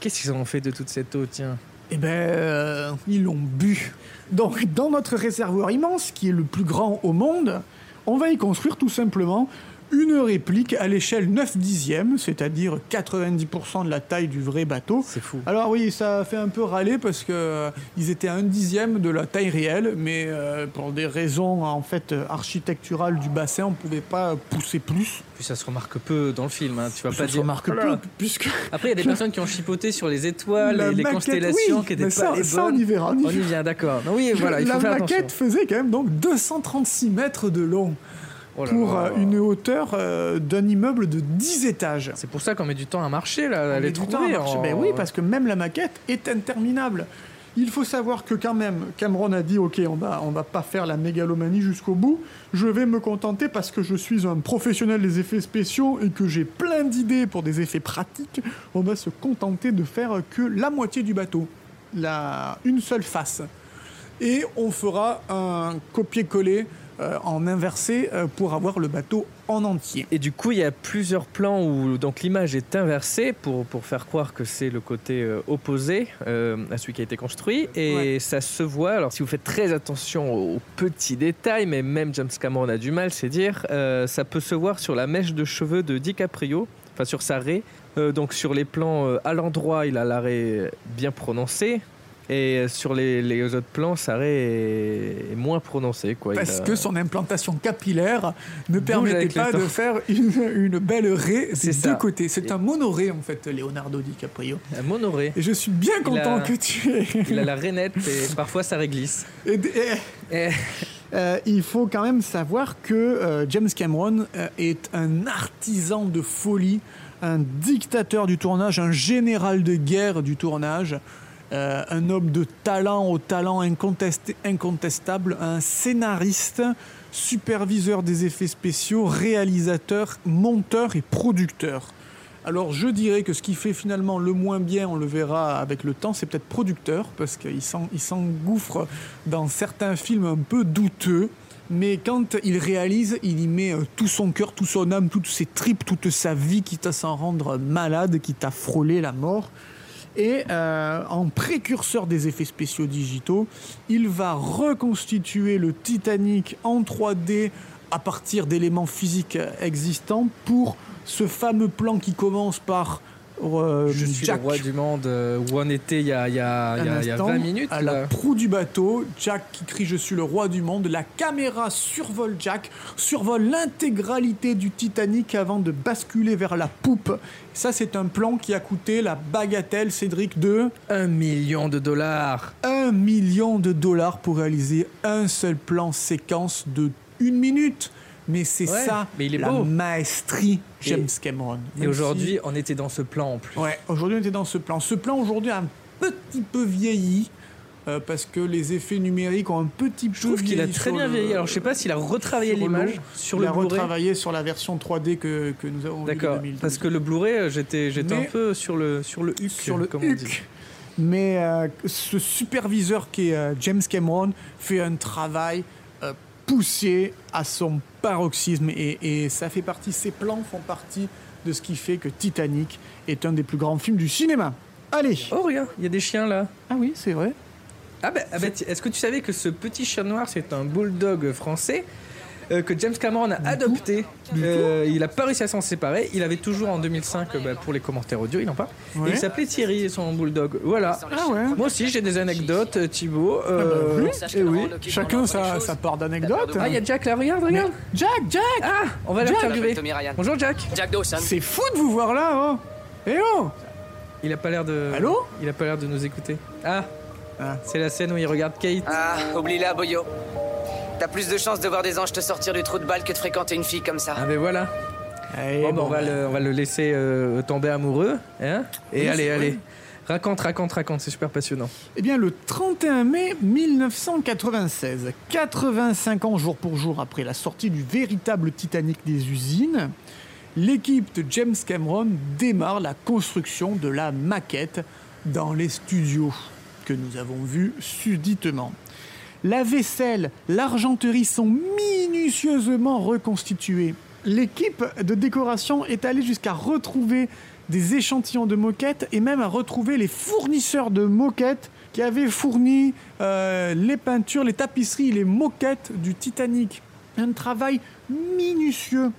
A: Qu'est-ce qu'ils ont fait de toute cette eau, tiens
B: Eh ben, euh, ils l'ont bu. Donc, dans notre réservoir immense, qui est le plus grand au monde, on va y construire tout simplement une réplique à l'échelle 9 dixièmes, c'est-à-dire 90% de la taille du vrai bateau.
A: C'est fou.
B: Alors oui, ça a fait un peu râler parce que euh, ils étaient à un dixième de la taille réelle, mais euh, pour des raisons en fait architecturales du bassin, on pouvait pas pousser plus.
A: Puis ça se remarque peu dans le film, hein. tu vas
B: Ça
A: pas
B: se
A: dire.
B: remarque
A: Oh là là.
B: peu, puisque
A: Après, il y a des <laughs> personnes qui ont chipoté sur les étoiles
B: La
A: et les
B: maquette,
A: constellations
B: oui,
A: qui étaient
B: mais
A: pas
B: ça-
A: les
B: ça, on y verra, on y
A: On y
B: verra.
A: vient, d'accord. Oui, voilà, il faut
B: la
A: faire
B: maquette
A: attention.
B: faisait quand même donc 236 mètres de long
A: Oh là
B: pour
A: là.
B: euh, une hauteur euh, d'un immeuble de 10 étages.
A: C'est pour ça qu'on met du temps à marcher, là, à les trouver. en-
B: Ben oui, parce que même la maquette est interminable. Il faut savoir que quand même, Cameron a dit, ok, on va, on va pas faire la mégalomanie jusqu'au bout. Je vais me contenter parce que je suis un professionnel des effets spéciaux et que j'ai plein d'idées pour des effets pratiques. On va se contenter de faire que la moitié du bateau, la, une seule face. Et on fera un copier-coller euh, en inversé euh, pour avoir le bateau en entier.
A: Et du coup, il y a plusieurs plans où donc l'image est inversée pour, pour faire croire que c'est le côté euh, opposé euh, à celui qui a été construit. Et
B: Ouais.
A: ça se voit. Alors, si vous faites très attention aux petits détails, mais même James Cameron a du mal, c'est dire, euh, ça peut se voir sur la mèche de cheveux de DiCaprio, enfin sur sa raie. Euh, donc, sur les plans euh, à l'endroit, il a l'arrêt bien prononcé. Et euh, sur les, les autres plans, sa raie est, est moins prononcée. Quoi.
B: Parce
A: a-
B: que son implantation capillaire ne permettait pas de faire une, une belle raie des
A: ça.
B: deux côtés. C'est un monoré en fait, Leonardo DiCaprio.
A: un monoré.
B: Et je suis bien content
A: a-
B: que tu aies.
A: Il a la rainette et parfois ça réglisse.
B: Et- et-
A: Et-
B: euh, il faut quand même savoir que euh, James Cameron euh, est un artisan de folie, un dictateur du tournage, un général de guerre du tournage. Euh, un homme de talent au talent incontestable, un scénariste, superviseur des effets spéciaux, réalisateur, monteur et producteur. Alors je dirais que ce qui fait finalement le moins bien, on le verra avec le temps, c'est peut-être producteur, parce qu'il s'en- il s'engouffre dans certains films un peu douteux. Mais quand il réalise, il y met euh, tout son cœur, tout son âme, toutes ses tripes, toute sa vie, quitte à s'en rendre malade, quitte à frôler la mort. Et euh, en précurseur des effets spéciaux digitaux, il va reconstituer le Titanic en 3D à partir d'éléments physiques existants pour ce fameux plan qui commence par euh,
A: Je suis
B: Jack
A: le roi du monde euh, où on était il y a, il y a- il y a-
B: un
A: il y a
B: instant,
A: 20 minutes.
B: à la proue du bateau, Jack qui crie Je suis le roi du monde. La caméra survole Jack, survole l'intégralité du Titanic avant de basculer vers la poupe. Ça, c'est un plan qui a coûté la bagatelle, Cédric, de
A: Un million de dollars.
B: 1 million de dollars pour réaliser un seul plan séquence de une minute. Mais c'est
A: Ouais,
B: ça,
A: mais il est
B: la
A: beau.
B: maestrie
A: Et-
B: James Cameron.
A: Et aujourd'hui,
B: si-
A: on était dans ce plan en plus.
B: Ouais, aujourd'hui on était dans ce plan. Ce plan aujourd'hui a un petit peu vieilli euh, parce que les effets numériques ont un petit peu
A: Je trouve qu'il a très bien vieilli. Alors je sais pas s'il a retravaillé
B: sur
A: l'image sur
B: Il
A: le
B: a
A: Blu-ray.
B: retravaillé sur la version 3D que, que nous avons
A: D'accord.
B: 2012.
A: Parce que le Blu-ray, euh, j'étais j'étais un peu sur le sur le huc,
B: sur le
A: comme on dit.
B: Mais euh, ce superviseur qui est euh, James Cameron fait un travail poussé à son paroxysme et, et ça fait partie, ces plans font partie de ce qui fait que Titanic est un des plus grands films du cinéma. Allez
A: Oh regarde, il y a des chiens là.
B: Ah oui, c'est vrai.
A: Ah bah, ah bah, est-ce que tu savais que ce petit chien noir c'est un bulldog français euh, que James Cameron a adopté Euh, Il a pas réussi à s'en séparer. Il avait toujours en 2005 euh, bah, pour les commentaires audio, il en parle.
B: Ouais.
A: Et il s'appelait Thierry son bulldog. Voilà.
B: Ah ouais
A: Moi aussi j'ai des anecdotes, euh, Thibaut. Euh,
B: oui.
A: eh oui.
B: Chacun sa, sa part d'anecdotes.
A: Ah il y a Jack là, regarde, regarde.
B: Jack, Jack
A: Ah, on va
B: Jack.
A: l'interviewer. Bonjour Jack.
G: Jack Dawson.
B: C'est fou de vous voir là, oh Eh oh
A: Il a pas l'air de.
B: Allô?
A: Il a pas l'air de nous écouter. Ah.
B: Ah.
A: C'est la scène où il regarde Kate.
G: Ah, oublie-la, Boyo. T'as plus de chances de voir des anges te sortir du trou de balle que de fréquenter une fille comme ça.
A: Ah ben voilà. Bon, ben, on, va le, on va le laisser euh, tomber amoureux. Hein Et
B: Oui,
A: allez, allez.
B: vrai.
A: Raconte, raconte, raconte. C'est super passionnant.
B: Eh bien, le 31 mai 1996, 85 ans jour pour jour après la sortie du véritable Titanic des usines, l'équipe de James Cameron démarre la construction de la maquette dans les studios que nous avons vus subitement. La vaisselle, l'argenterie sont minutieusement reconstituées. L'équipe de décoration est allée jusqu'à retrouver des échantillons de moquettes et même à retrouver les fournisseurs de moquettes qui avaient fourni euh, les peintures, les tapisseries, les moquettes du Titanic. Un travail minutieux,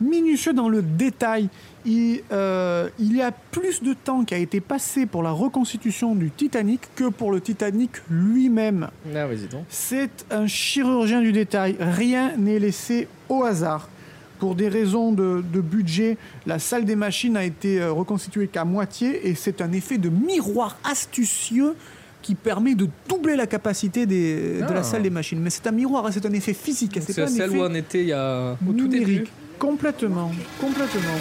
B: minutieux dans le détail. Il, euh, il y a plus de temps qui a été passé pour la reconstitution du Titanic que pour le Titanic lui-même.
A: Ah.
B: C'est un chirurgien du détail. Rien n'est laissé au hasard. Pour des raisons de, de budget, la salle des machines a été euh, reconstituée qu'à moitié et c'est un effet de miroir astucieux qui permet de doubler la capacité des- de
A: Ah.
B: la salle des machines. Mais c'est un miroir, hein, c'est un effet physique, hein, c'est
A: celle
B: effet
A: où on était il y a. Au tout début.
B: Complètement, complètement.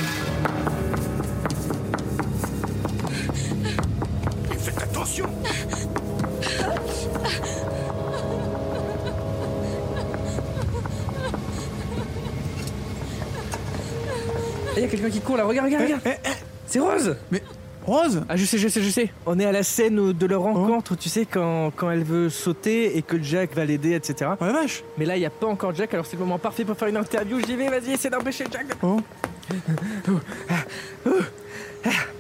A: Court là. Regarde, regarde, regarde.
B: Eh, eh,
A: C'est Rose.
B: mais Rose
A: Ah, je sais, je sais, je sais. On est à la scène de leur rencontre, tu sais, quand, quand elle veut sauter et que Jack va l'aider, etc.
B: Oh la vache
A: Mais là, il n'y a pas encore Jack, alors c'est le moment parfait pour faire une interview. J'y vais, vas-y, essaie d'empêcher Jack. de-
B: Oh. <laughs>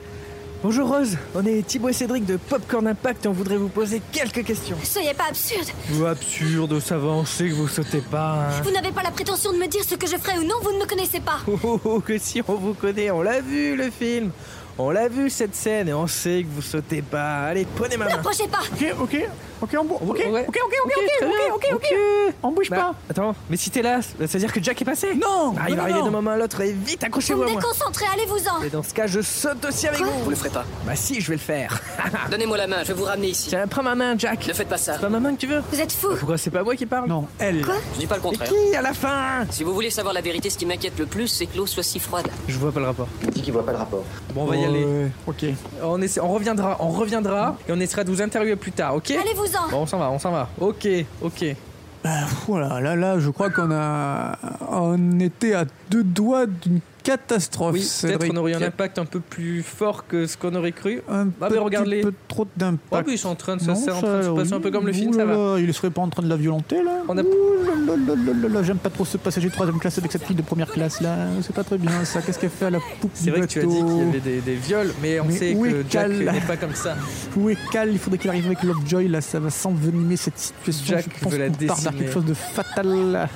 A: Bonjour Rose, on est Thibaut et Cédric de Popcorn Impact et on voudrait vous poser quelques questions.
J: Soyez pas absurde.
A: Vous absurde, ça va, on sait que vous sautez pas. hein.
J: Vous n'avez pas la prétention de me dire ce que je ferai ou non, vous ne me connaissez pas.
A: Oh, oh, oh, que si on vous connaît, on l'a vu le film. On l'a vu cette scène et on sait que vous sautez pas. Allez, prenez ma main.
J: N'approchez pas.
B: Ok, ok, ok, on bouge. Ok, ok,
A: Ouais.
B: ok, ok, ok, ok,
A: bien,
B: ok, ok, On bouge
A: Bah,
B: pas.
A: Attends, mais si t'es là, ça veut dire que Jack est passé
B: Non,
A: Ah, il
B: non,
A: va arriver d'un moment à l'autre et vite,
J: Vous
A: accrochez-vous à moi.
J: déconcentrez, allez-vous-en.
A: Et dans ce cas, je saute aussi avec
J: Quoi
A: vous.
G: Vous le ferez pas.
A: Bah si, je vais le faire. <laughs>
G: Donnez-moi la main, je vais vous ramener ici.
A: Tiens, prends ma main, Jack.
G: Ne faites pas ça.
A: C'est pas ma main que tu veux
J: Vous êtes fou.
A: Pourquoi c'est pas moi qui parle
B: Non, elle.
J: Quoi
G: Je dis pas le
A: Et
G: contraire.
A: qui à la fin
G: Si vous voulez savoir la vérité, ce qui m'inquiète le plus, c'est que l'eau soit si froide.
A: Je vois pas le rapport.
K: dit qu'il voit pas le rapport.
A: Bon, on va y aller.
B: Ouais, ok.
A: On, on reviendra, on reviendra et on essaiera de vous interviewer plus tard, ok?
J: Allez-vous-en
A: Bon, on s'en va, on s'en va. Ok, ok.
B: Bah, voilà, là, là, je crois qu'on a. On était à deux doigts d'une catastrophe.
A: Oui, peut-être
B: Cédric.
A: on aurait eu un impact un peu plus fort que ce qu'on aurait cru.
B: Un
A: Ah, mais
B: petit
A: regarde-les.
B: peu trop d'impact.
A: Oh, puis ils sont en train de
B: Non,
A: en
B: ça,
A: train de se passer
B: oui.
A: un peu comme le film, ça va.
B: Il serait pas en train de la violenter là
A: On a-
B: J'aime pas trop ce passager de troisième classe avec cette fille de première classe là. C'est pas très bien ça. Qu'est-ce qu'elle fait à la poupe
A: C'est vrai que tu as dit qu'il y avait des, des viols, mais on
B: Mais
A: sait que Jack n'est pas comme ça. <laughs>
B: Où est Cal? Il faudrait qu'il arrive avec Lovejoy là. Ça va s'envenimer cette situation.
A: Jack
B: Je pense
A: veut la
B: qu'on part quelque chose de fatal.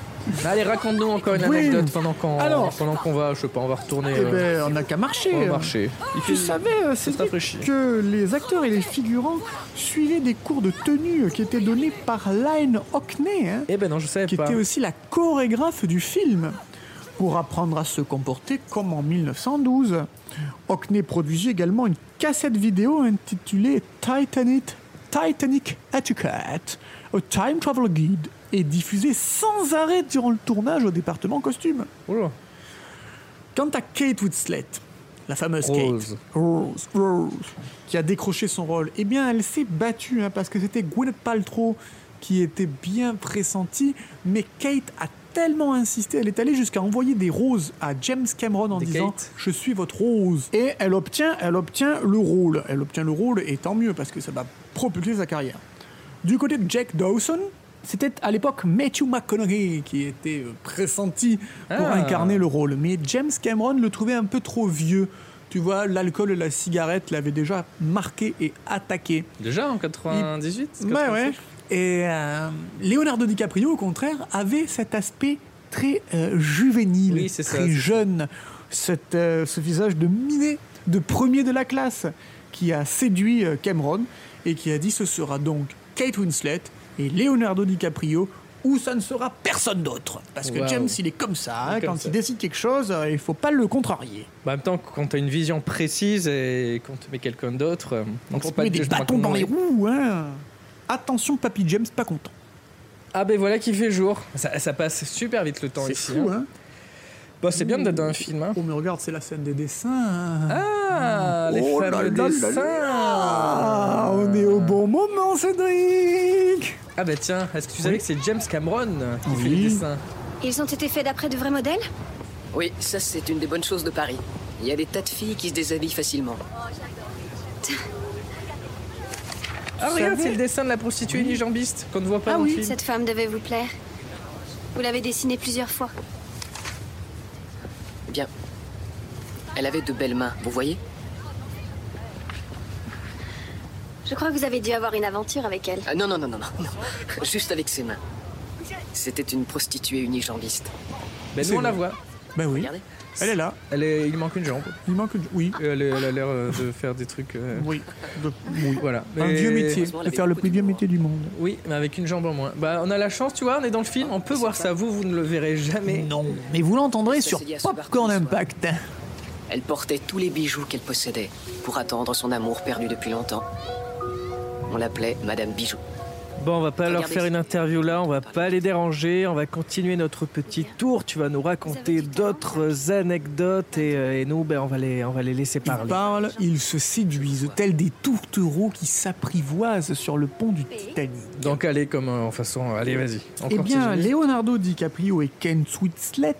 A: Allez, raconte-nous encore une
B: Oui.
A: anecdote pendant qu'on
B: Alors.
A: pendant qu'on va, je sais pas, on va retourner.
B: Eh
A: euh,
B: ben, on n'a qu'à marcher.
A: on va
B: euh.
A: marcher. Il
B: Tu savais, euh,
A: rafraîchit.
B: que les acteurs et les figurants suivaient des cours de tenue qui étaient donnés par Lynne Hockney, hein,
A: Eh ben non, je savais
B: qui
A: pas.
B: était aussi la chorégraphe du film, pour apprendre à se comporter comme en 1912. Hockney produisit également une cassette vidéo intitulée Titanic, Titanic Etiquette, a Time Travel Guide, et diffusée sans arrêt durant le tournage au département costume.
A: Oula.
B: Quant à Kate Winslet, la fameuse
A: Rose.
B: Kate, Rose, Rose, qui a décroché son rôle, eh bien, elle s'est battue hein, parce que c'était Gwyneth Paltrow qui était bien pressentie, mais Kate a tellement insisté, elle est allée jusqu'à envoyer des roses à James Cameron en
A: Des
B: disant
A: Kate.
B: je suis votre rose et elle obtient, elle obtient le rôle, elle obtient le rôle et tant mieux parce que ça va propulser sa carrière. Du côté de Jack Dawson, c'était à l'époque Matthew McConaughey qui était euh, pressenti pour
A: Ah.
B: incarner le rôle. Mais James Cameron le trouvait un peu trop vieux. Tu vois, l'alcool et la cigarette l'avaient déjà marqué et attaqué.
A: Déjà en 98
B: Ouais, ouais. Et euh, Leonardo DiCaprio, au contraire, avait cet aspect très euh, juvénile,
A: Oui,
B: très
A: ça.
B: jeune. Cette, euh, ce visage de minet, de premier de la classe, qui a séduit Cameron et qui a dit ce sera donc Kate Winslet et Leonardo DiCaprio ou ça ne sera personne d'autre. Parce que. James, il est comme ça. hein,
A: Il est comme
B: quand
A: ça.
B: il décide quelque chose, euh, il faut pas le contrarier.
A: Bah, en même temps, quand tu as une vision précise et qu'on te met quelqu'un d'autre, euh, on
B: On
A: prend
B: se
A: pas
B: met
A: de
B: des bâtons dans les roues. Hein. Attention, Papy James, pas content.
A: Ah ben voilà qui fait jour. Ça, ça passe super vite le temps
B: C'est
A: ici.
B: fou,
A: hein.
B: hein.
A: Bah, c'est bien d'être dans un film. Hein.
B: Oh, mais regarde, c'est la scène des dessins. hein.
A: Ah, les
B: Oh
A: fameux dessins.
B: là. On est au bon moment, Cédric.
A: Ah bah tiens, est-ce que tu savais
B: Oui.
A: que c'est James Cameron qui fait
B: Oui.
A: les dessins
J: Ils ont été faits d'après de vrais modèles
H: Oui, ça c'est une des bonnes choses de Paris. Il y a des tas de filles qui se déshabillent facilement.
A: Ah regarde, c'est le dessin de la prostituée unijambiste qu'on ne voit pas
J: Ah
A: dans
J: oui,
A: le film.
J: cette femme devait vous plaire. Vous l'avez dessinée plusieurs fois.
H: Eh bien, elle avait de belles mains, vous voyez?
J: Je crois que vous avez dû avoir une aventure avec elle.
H: Ah, Non, non, non, non, non. Juste avec ses mains. C'était une prostituée unijambiste.
A: Ben
B: C'est
A: nous on la voit.
B: Ben oui,
H: Regardez.
B: elle est là.
A: Elle est... Il manque une jambe.
B: Il manque une... Oui,
A: Elle, est- elle a l'air euh, de faire des trucs. euh,
B: oui. De- oui.
A: Voilà.
B: Un
A: Mais-
B: vieux métier, de faire le plus vieux métier du monde.
A: Oui, mais avec une jambe en moins. Bah on a la chance, tu vois, on est dans le film, on peut voir ça. Vous, vous ne le verrez jamais.
B: Non, mais vous l'entendrez sur Popcorn Impact.
H: Elle portait tous les bijoux qu'elle possédait pour attendre son amour perdu depuis longtemps. On l'appelait Madame Bijou.
A: Bon, on va pas leur faire une interview là, on va pas les déranger, on va continuer notre petit tour. Tu vas nous raconter d'autres anecdotes et, euh, et nous, ben, on va les, on va les laisser
B: Ils
A: parler.
B: parlent, ils se séduisent, tels des tourtereaux qui s'apprivoisent sur le pont du Titanic.
A: Donc allez, comme euh, en façon, allez, vas-y. on
B: Eh bien. Leonardo DiCaprio et Ken Winslet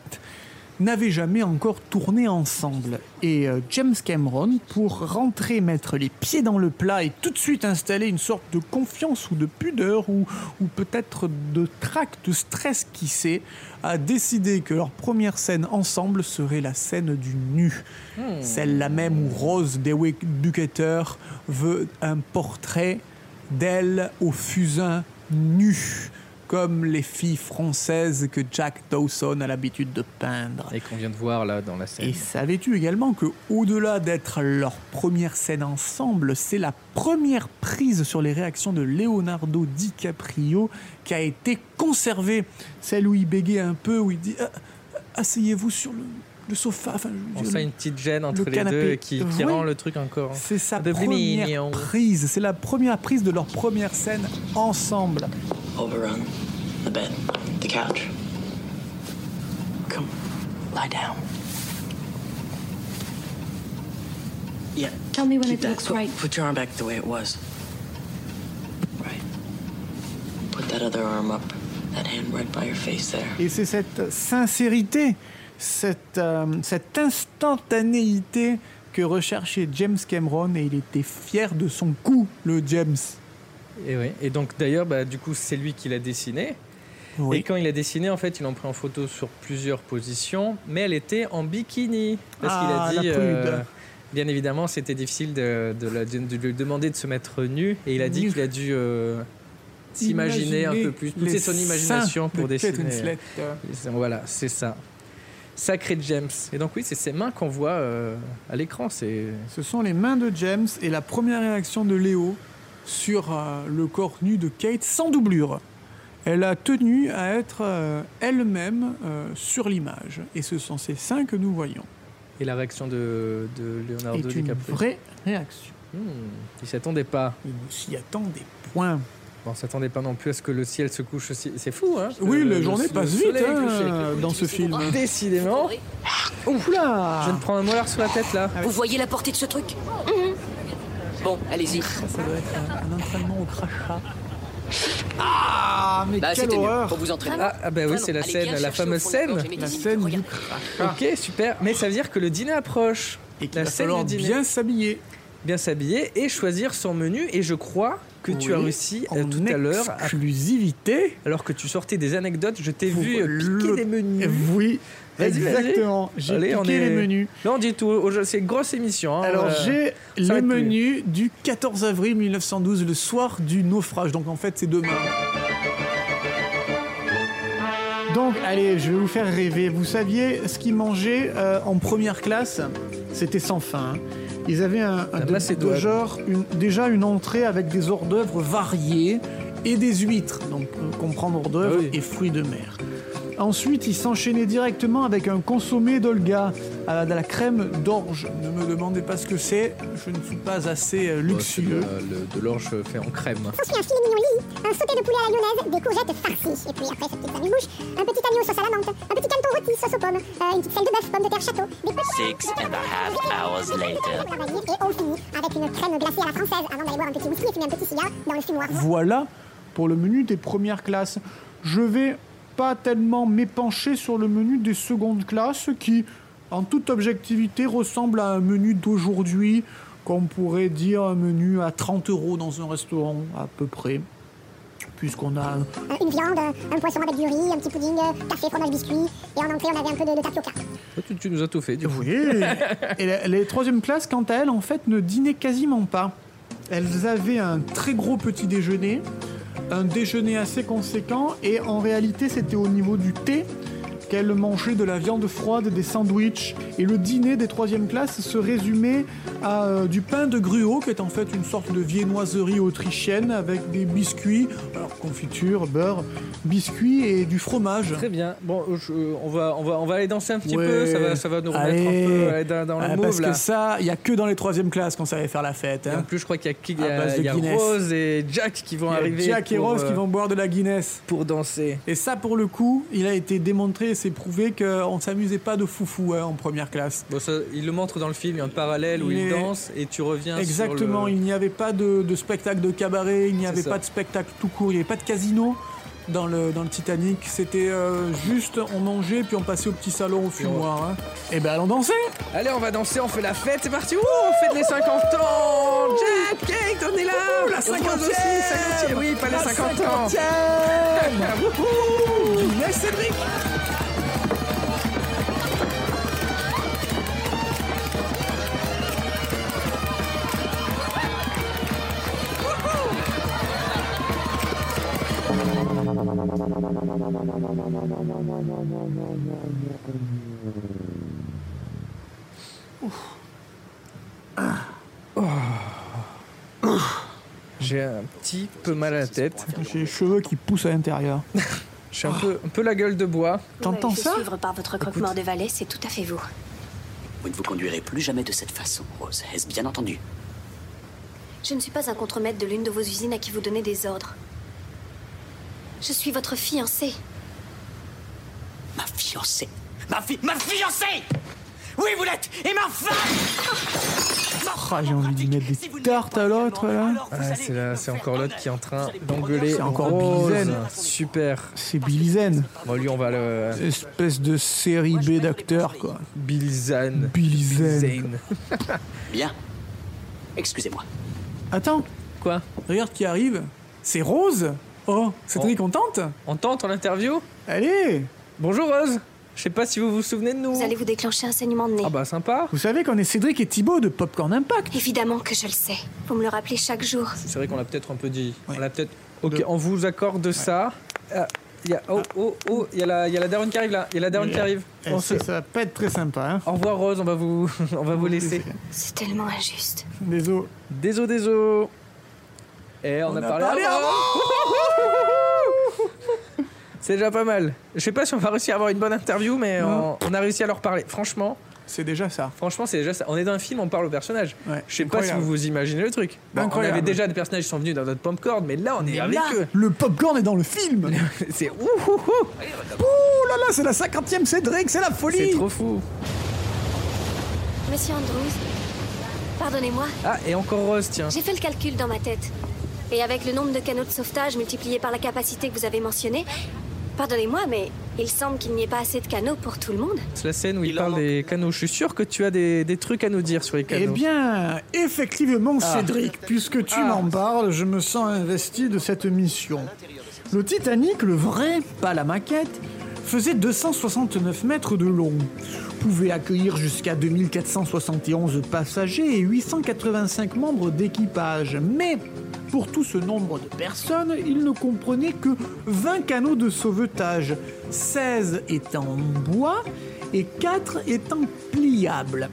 B: n'avaient jamais encore tourné ensemble. Et euh, James Cameron, pour rentrer, mettre les pieds dans le plat et tout de suite installer une sorte de confiance ou de pudeur ou, ou peut-être de trac, de stress, qui sait, a décidé que leur première scène ensemble serait la scène du nu. Celle-là même où Rose Dewey Bucketer veut un portrait d'elle au fusain nu, comme les filles françaises que Jack Dawson a l'habitude de peindre.
A: Et qu'on vient de voir là dans la scène.
B: Et savais-tu également que, au-delà d'être leur première scène ensemble, c'est la première prise sur les réactions de Leonardo DiCaprio qui a été conservée. Celle où il bégait un peu, où il dit Ah, Asseyez-vous sur le, le sofa. Enfin, je
A: On sent une petite gêne entre
B: le
A: les
B: canapé.
A: deux qui, qui
B: Oui.
A: rend le truc encore.
B: c'est sa
A: de
B: première
A: mignon.
B: prise. C'est la première prise de leur première scène ensemble.
K: Over on the bed, the couch. Come, lie down. Yeah.
F: Tell me when
K: Keep
F: it
K: that.
F: looks
K: put,
F: right.
K: Put your arm back the way it was. Right. Put that other arm up. That hand right by your face there.
B: Et c'est cette sincérité, cette, euh, cette instantanéité que recherchait James Cameron et il était fier de son coup, le James.
A: Et, oui. et donc d'ailleurs, bah, du coup, c'est lui qui l'a dessiné.
B: Oui.
A: Et quand il a dessiné, en fait, il en pris en photo sur plusieurs positions, mais elle était en bikini. Parce
B: Ah,
A: qu'il a dit,
B: la prude.
A: euh, bien évidemment, c'était difficile de, de la- de- de lui demander de se mettre nu. Et il a dit qu'il a dû euh, s'imaginer un peu plus, pousser son imagination pour dessiner. Voilà, c'est ça. Sacré James. Et donc oui, c'est ses mains qu'on voit euh, à l'écran. C'est
B: Ce sont les mains de James et la première réaction de Léo sur euh, le corps nu de Kate sans doublure. Elle a tenu à être euh, elle-même sur l'image. Et ce sont ces seins que nous voyons.
A: et la réaction de, de Leonardo
B: C'est une
A: DiCaprio.
B: vraie réaction.
A: Hmm, il s'attendait pas.
B: Il s'y attend des points.
A: Bon, on s'attendait pas non plus à ce que le ciel se couche aussi. C'est fou, hein
B: Oui,
A: Le-
B: la journée
A: le
B: passe vite hein, dans ce film.
A: Décidément.
B: Oula
A: Je viens de prendre un molar sur la tête là.
H: Vous voyez la portée de ce truc Bon, allez-y.
B: Ça doit être un, un entraînement au crachat. Ah, mais
H: Bah,
B: quelle horreur
H: Faut vous entraîner.
A: Ah, ah bah oui, c'est la
H: Allez,
A: scène, la fameuse
H: la
A: scène.
B: La scène du crachat.
A: Ok, super. Mais ça veut dire que le dîner approche.
B: Et qu'il
A: La
B: va
A: scène
B: falloir bien s'habiller.
A: Bien s'habiller et choisir son menu. Et je crois que tu as réussi euh,
B: en
A: tout à l'heure, à-
B: exclusivité.
A: alors que tu sortais des anecdotes, je t'ai vu euh, piquer
B: le-
A: des menus.
B: Oui, exactement. J'ai piqué
A: on est-
B: les menus.
A: Là, on dit tout. C'est une grosse émission. hein.
B: Alors
A: Euh,
B: j'ai le
A: plus.
B: menu du 14 avril 1912, le soir du naufrage. Donc en fait c'est demain. Donc allez, je vais vous faire rêver. Vous saviez ce qu'ils mangeaient euh, en première classe? C'était sans fin. hein. Ils avaient un, de- genre, une- déjà une entrée avec des hors d'œuvre variés et des huîtres. Donc euh, comprendre hors d'œuvre
A: Ah oui.
B: et fruits de mer. Ensuite, ils s'enchaînaient directement avec un consommé d'Olga à de la crème d'orge. Ne me demandez pas ce que c'est, je ne suis pas assez euh, luxueux.
A: de, le- de l'orge fait en crème.
L: Ensuite, un filet mignon Lily, un sauté de poulet à la lyonnaise, des courgettes farcies. Et puis après, sa petite sandwich, un petit agneau sauce à la menthe, un petit canton rôti sauce aux pommes, euh, une petite selle de bœuf, pommes de terre château, des petits...
D: Six and a half hours later.
L: Et on finit avec une crème glacée à la française avant d'aller boire un petit whisky et fumer un petit cigare dans le fumoir.
B: Voilà pour le menu des premières classes. Je vais pas tellement m'épancher sur le menu des secondes classes qui, en toute objectivité, ressemble à un menu d'aujourd'hui, qu'on pourrait dire un menu à 30 euros dans un restaurant à peu près. Puisqu'on a un-
L: Une viande, un poisson avec du riz, un petit pudding, euh, café, fromage, biscuit. Et en entrée, on avait un peu de, de tapioca.
A: Tu, tu nous as tout fait. Du coup.
B: Oui. Et la- les troisième classes, quant à elles, en fait, ne dînaient quasiment pas. Elles avaient un très gros petit déjeuner, un déjeuner assez conséquent, et en réalité, c'était au niveau du thé qu'elles mangeaient de la viande froide, des sandwichs. Et le dîner des troisième classes se résumait à euh, du pain de gruau, qui est en fait une sorte de viennoiserie autrichienne avec des biscuits, alors confiture, beurre, biscuits et du fromage.
A: Très bien. Bon, je- on, va, on, va, on va aller danser un petit
B: Ouais.
A: peu. Ça va, ça va nous remettre
B: Allez.
A: un peu euh, dans, dans le
B: Ah,
A: move
B: Parce
A: là.
B: que ça, il y a que dans les troisième classes qu'on savait faire la fête.
A: Et en
B: Hein.
A: plus, je crois qu'il y a, y a- y a. Rose et Jack qui vont arriver.
B: Jack et Rose qui
A: euh,
B: vont boire de la Guinness.
A: pour danser.
B: Et ça, pour le coup, il a été démontré c'est prouvé qu'on ne s'amusait pas de foufou hein, en première classe.
A: Bon, ça, il le montre dans le film, il y a un parallèle où il danse et tu reviens
B: Exactement,
A: sur le...
B: il n'y avait pas de, de spectacle de cabaret, il n'y avait
A: ça.
B: pas de spectacle tout court, il n'y avait pas de casino dans le, dans le Titanic. C'était euh, juste, on mangeait puis on passait au petit salon au fumoir. hein. Et ben allons danser
A: Allez, on va danser, on fait la fête, c'est parti. Ouh, on fête les 50 ans. Jack, Kate, on est là.
B: la
A: Et Rose
B: 50e.
A: aussi, 50e. Oui, pas les
B: La
A: 50 ans.
B: 50e. <laughs>
A: Wouhou.
B: Guinness Cédric
A: J'ai un petit peu mal à la tête.
B: J'ai les cheveux qui poussent à l'intérieur. <laughs>
A: J'ai un peu, un peu la gueule de bois.
B: T'entends ça
J: suivre par votre croque-mort de valet, c'est tout à fait vous.
H: Vous ne vous conduirez plus jamais de cette façon, Rose. Est-ce bien entendu?
J: Je ne suis pas un contremaître de l'une de vos usines à qui vous donnez des ordres. Je suis votre fiancée.
H: Ma fiancée Ma fi... Ma fiancée Oui, vous l'êtes Et ma femme
B: Ah, J'ai envie de mettre des tartes à l'autre là.
A: Ah, c'est là, c'est encore l'autre qui est en train d'engueuler.
B: C'est encore. Billy Zen.
A: Super.
B: C'est Billy Zen.
A: Bon, lui, on va le.
B: Espèce de série B d'acteurs quoi.
A: Billy Zane.
B: Billy Zen.
A: Zane. <laughs>
H: Bien. Excusez-moi.
B: Attends,
A: Quoi?
B: Regarde qui arrive. C'est Rose. Oh, Cédric, on tente
A: On tente en interview
B: Allez
A: Bonjour Rose. Je sais pas si vous vous souvenez de nous.
J: Vous allez vous déclencher un saignement de nez.
A: Ah bah sympa.
B: Vous savez qu'on est Cédric et Thibaut de Popcorn Impact.
J: Évidemment que je le sais. Vous me le rappelez chaque jour.
A: C'est vrai qu'on l'a peut-être un peu dit.
B: Ouais.
A: On l'a peut-être. Ok,
B: De-
A: on vous accorde ça. Ah, il y a... Oh, oh, oh, il y a la, il y a la daronne qui arrive là. Il y a la daronne qui arrive.
B: Eh,
A: On se-
B: ça va pas être très sympa. Hein.
A: Au revoir Rose, on va vous, <laughs> on va vous laisser.
J: C'est tellement injuste.
B: Désolé.
A: Désolé, désolé. Et on, a, parlé, avant. C'est déjà pas mal. Je sais pas si on va réussir à avoir une bonne interview, mais on, on a réussi à leur parler. Franchement,
B: C'est déjà ça.
A: franchement, c'est déjà ça. On est dans un film, on parle au personnage.
B: Ouais,
A: Je sais pas si vous vous imaginez le truc. Bon, on avait déjà des personnages qui sont venus dans notre popcorn, mais là, on est avec
B: Là,
A: eux.
B: le popcorn est dans le film. <laughs>
A: C'est ouh, ouh, ouh.
B: Ouh là là, c'est la 50e Cédric, c'est la folie.
A: C'est trop fou.
J: Monsieur Andrews, pardonnez-moi,
A: Ah, et encore Rose, tiens.
J: j'ai fait le calcul dans ma tête. Et avec le nombre de canaux de sauvetage multiplié par la capacité que vous avez mentionnée, pardonnez-moi, mais il semble qu'il n'y ait pas assez de canaux pour tout le monde.
A: C'est la scène où il, parle des canaux. Je suis sûr que tu as des, des trucs à nous dire sur les
B: Eh
A: canaux.
B: bien, effectivement,
A: Ah.
B: Cédric, puisque tu
A: Ah.
B: m'en parles, je me sens investi de cette mission. Le Titanic, le vrai, pas la maquette, faisait 269 mètres de long, pouvait accueillir jusqu'à 2471 passagers et 885 membres d'équipage. Mais pour tout ce nombre de personnes, il ne comprenait que 20 canaux de sauvetage, 16 étant en bois et 4 étant pliables.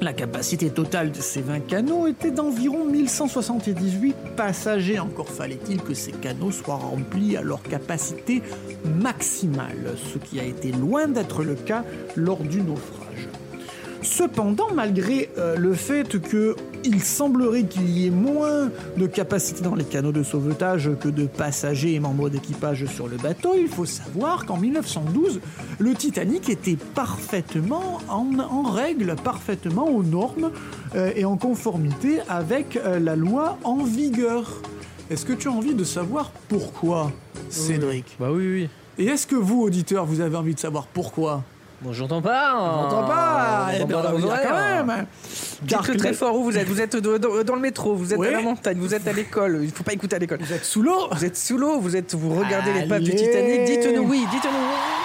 B: La capacité totale de ces 20 canaux était d'environ 1178 passagers. Encore fallait-il que ces canaux soient remplis à leur capacité maximale, ce qui a été loin d'être le cas lors du naufrage. Cependant, malgré euh, le fait que il semblerait qu'il y ait moins de capacité dans les canaux de sauvetage que de passagers et membres d'équipage sur le bateau, il faut savoir qu'en 1912, le Titanic était parfaitement en, en règle, parfaitement aux normes euh, et en conformité avec euh, la loi en vigueur. Est-ce que tu as envie de savoir pourquoi, Cédric?
A: Bah oui, oui.
B: Et est-ce que vous, auditeurs, vous avez envie de savoir pourquoi?
A: Bon, j'entends pas.
B: On n'entend pas
A: On
B: Eh ben, on
A: pas
B: va vous
A: vos
B: dire quand
A: oreilles.
B: même
A: Dites-le très fort où vous êtes. Vous êtes dans, le métro, vous êtes à la montagne, vous êtes à l'école. Il faut pas écouter à l'école.
B: Vous êtes sous l'eau
A: Vous êtes sous l'eau, vous êtes, vous regardez les pages du. Titanic. Dites-nous oui, dites-nous oui.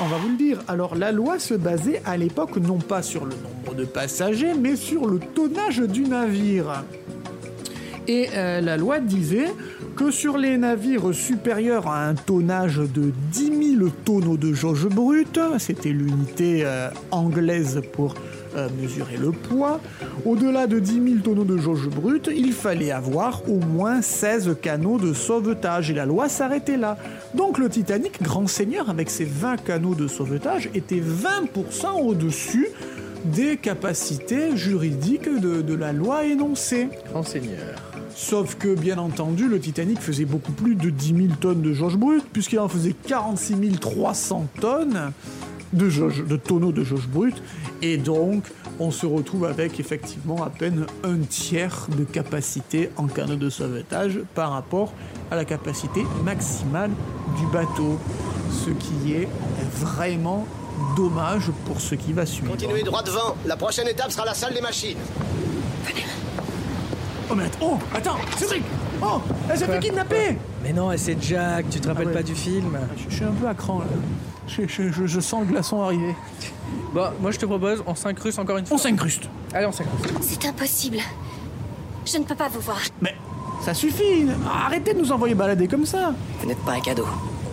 B: On va vous le dire. Alors, la loi se basait à l'époque non pas sur le nombre de passagers, mais sur le tonnage du navire. Et euh, la loi disait que sur les navires supérieurs à un tonnage de 10 000 tonneaux de jauge brute, c'était l'unité euh, anglaise pour euh, mesurer le poids, au-delà de 10 000 tonneaux de jauge brute, il fallait avoir au moins 16 canaux de sauvetage. Et la loi s'arrêtait là. Donc le Titanic, grand seigneur, avec ses 20 canaux de sauvetage, était 20% au-dessus des capacités juridiques de, de la loi énoncée.
A: Grand Seigneur.
B: Sauf que, bien entendu, le Titanic faisait beaucoup plus de 10 000 tonnes de jauge brute, puisqu'il en faisait 46 300 tonnes de, jauge, de tonneaux de jauge brute. Et donc, on se retrouve avec effectivement à peine un tiers de capacité en canaux de sauvetage par rapport à la capacité maximale du bateau. Ce qui est vraiment dommage pour ce qui va suivre.
M: Continuez droit devant. La prochaine étape sera la salle des machines.
B: Oh, mais att- oh, attends, Cédric Oh, elle s'est fait kidnapper
A: Mais non, c'est Jack, tu te rappelles
B: ouais.
A: pas du film
B: Je, je suis un peu à cran là. Je, je- je- je sens le glaçon arriver.
A: Bon, moi je te propose, on s'incruste encore une fois.
B: On s'incruste.
A: Allez, on s'incruste.
J: C'est impossible. Je ne peux pas vous voir.
B: Mais ça suffit Arrêtez de nous envoyer balader comme ça
H: Vous n'êtes pas un cadeau.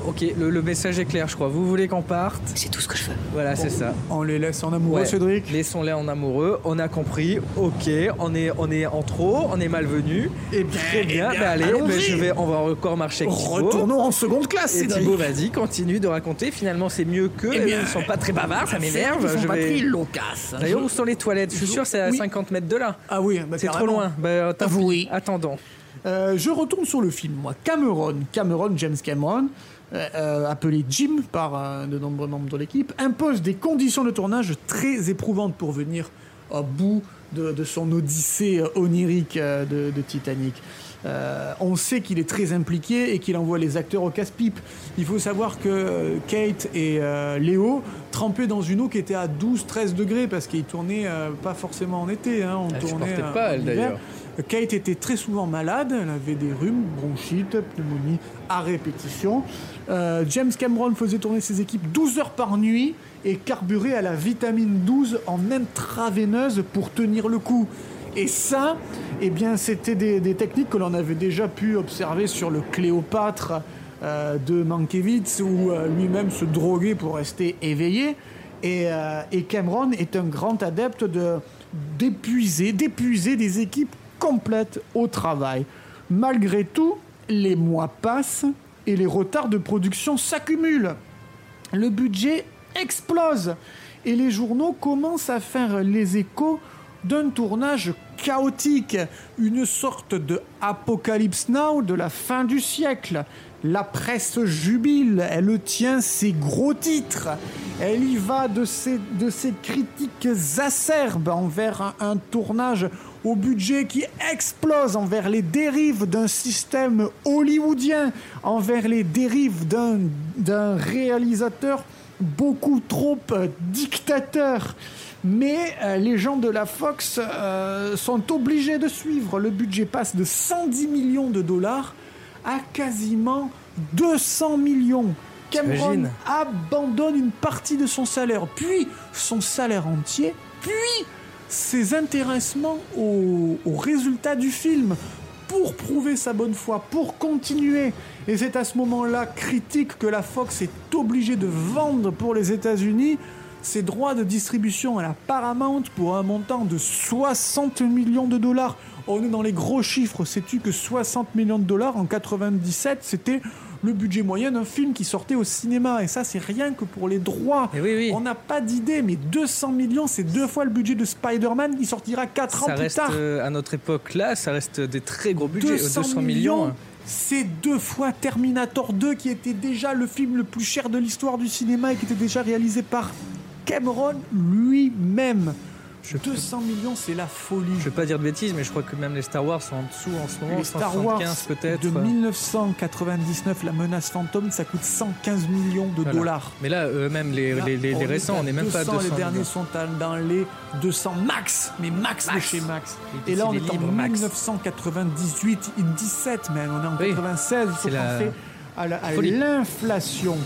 A: Ok, le, le message est clair, je crois. Vous voulez qu'on parte
H: C'est tout ce que je veux.
A: Voilà, c'est ça.
B: On les laisse en amoureux,
A: Ouais.
B: Cédric
A: Laissons-les en amoureux. On a compris. Ok, on est, on est en trop, on est malvenu.
B: Eh bien,
A: Très bien.
B: eh bien,
A: bah allez, bah, je vais, on va encore marcher avec.
B: Retournons en seconde classe,
A: Et
B: Cédric
A: Thibaut, vas-y, continue de raconter. Finalement, c'est mieux qu'eux.
B: Eh bien,
A: ils sont pas très bavards, ça m'énerve.
B: Ils sont
A: Je
B: pas
A: vais-
B: très loquaces.
A: D'ailleurs, où sont les toilettes? Je suis sûr, c'est à
B: Oui.
A: 50 mètres de là.
B: Ah oui, bah,
A: C'est trop loin. Bah.
B: Oui.
A: Attendons.
B: Euh, je retourne sur le film, moi. Cameron, Cameron, James Cameron, euh, appelé Jim par euh, de nombreux membres de l'équipe, impose des conditions de tournage très éprouvantes pour venir au bout de, de son odyssée euh, onirique de, de Titanic. Euh, on sait qu'il est très impliqué et qu'il envoie les acteurs au casse-pipe. Il faut savoir que Kate et euh, Léo trempaient dans une eau qui était à 12-13 degrés parce qu'ils tournaient euh, pas forcément en été. hein, on
A: Elle
B: tournait
A: pas, elle, d'ailleurs.
B: Kate était très souvent malade, elle avait des rhumes, bronchites, pneumonie à répétition. Euh, James Cameron faisait tourner ses équipes 12 heures par nuit et carburait à la vitamine 12 en intraveineuse pour tenir le coup. Et ça, eh bien, c'était des, techniques que l'on avait déjà pu observer sur le Cléopâtre euh, de Mankiewicz, où euh, lui-même se droguait pour rester éveillé. Et, et Cameron est un grand adepte de d'épuiser, d'épuiser des équipes complètes au travail. Malgré tout, les mois passent et les retards de production s'accumulent. Le budget explose et les journaux commencent à faire les échos d'un tournage chaotique, une sorte de Apocalypse Now de la fin du siècle. La presse jubile, elle tient ses gros titres, elle y va de ses, de ses critiques acerbes envers un, tournage au budget qui explose, envers les dérives d'un système hollywoodien, envers les dérives d'un d'un réalisateur beaucoup trop euh, dictateur. Mais euh, les gens de la Fox euh, sont obligés de suivre. Le budget passe de 110 millions de dollars à quasiment 200 millions. Cameron abandonne une partie de son salaire, puis son salaire entier, puis ses intéressements au, au résultat du film pour prouver sa bonne foi, pour continuer. Et c'est à ce moment-là critique que la Fox est obligée de vendre pour les États-Unis ses droits de distribution à la Paramount pour un montant de 60 millions de dollars. On est dans les gros chiffres. Sais-tu que 60 millions de dollars en 97, c'était le budget moyen d'un film qui sortait au cinéma? Et ça, c'est rien que pour les droits. On n'a pas d'idée, mais 200 millions, c'est deux fois le budget de Spider-Man qui sortira 4 ans plus tard.
A: euh, à notre époque là, ça reste des très gros budgets. euh,
B: 200,
A: 200 millions.
B: C'est deux fois Terminator 2 qui était déjà le film le plus cher de l'histoire du cinéma et qui était déjà réalisé par Cameron lui-même. 200 millions, c'est la folie.
A: Je vais pas dire de bêtises, mais je crois que même les Star Wars sont en dessous en ce moment.
B: Les Star Wars
A: 175 peut-être.
B: de 1999, la menace fantôme, ça coûte 115 millions de
A: Voilà.
B: dollars.
A: Mais là, même les, récents, on n'est même pas à
B: 200,
A: 200
B: Les derniers sont dans les 200 max, mais max, de
A: Max.
B: chez Max. Et là, on est en
A: max.
B: 1998, et 17 même, on est en
A: Oui.
B: 96, il faut penser à la- à
A: folie.
B: l'inflation.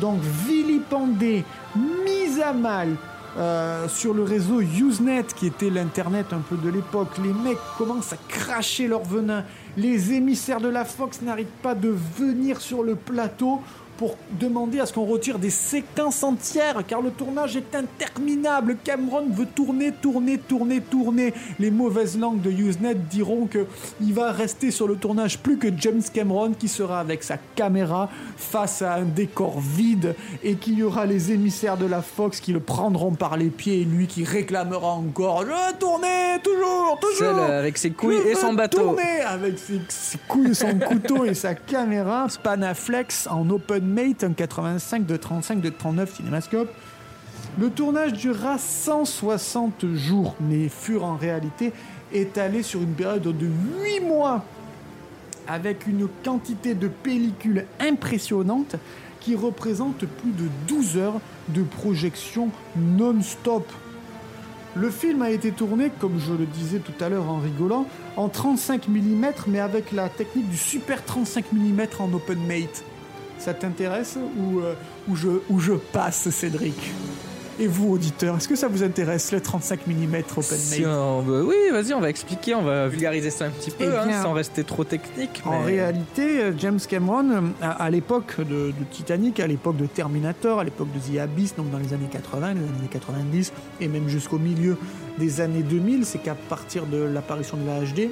B: Donc, vilipendé, mise à mal. Euh, sur le réseau Usenet, qui était l'internet un peu de l'époque, les mecs commencent à cracher leur venin. Les émissaires de la Fox n'arrêtent pas de venir sur le plateau pour demander à ce qu'on retire des séquences entières, car le tournage est interminable. Cameron veut tourner, tourner, tourner, tourner. Les mauvaises langues de Usenet diront que il va rester sur le tournage plus que James Cameron, qui sera avec sa caméra face à un décor vide, et qu'il y aura les émissaires de la Fox qui le prendront par les pieds, et lui qui réclamera encore « Je veux tourner, toujours, toujours !»
A: Seul, euh, avec ses couilles et son bateau.
B: tourner avec ses, ses couilles, son couteau et sa caméra. Spanaflex en open mate, un 85 de 35 de 39 cinémascope. Le tournage durera 160 jours, mais fut en réalité étalé sur une période de 8 mois, avec une quantité de pellicules impressionnante qui représente plus de 12 heures de projection non-stop. Le film a été tourné, comme je le disais tout à l'heure en rigolant, en 35 mm, mais avec la technique du super 35 mm en open mate. Ça t'intéresse ou, euh, ou, je, ou je passe, Cédric Et vous, auditeurs, est-ce que ça vous intéresse, le 35 mm open
A: Si
B: mate
A: on veut- oui, vas-y, on va expliquer, on va vulgariser ça un petit peu,
B: Eh
A: hein, sans rester trop technique.
B: En réalité, James Cameron, à, à l'époque de, de Titanic, à l'époque de Terminator, à l'époque de The Abyss, donc dans les années 80, les années 90, et même jusqu'au milieu des années 2000, c'est qu'à partir de l'apparition de la HD,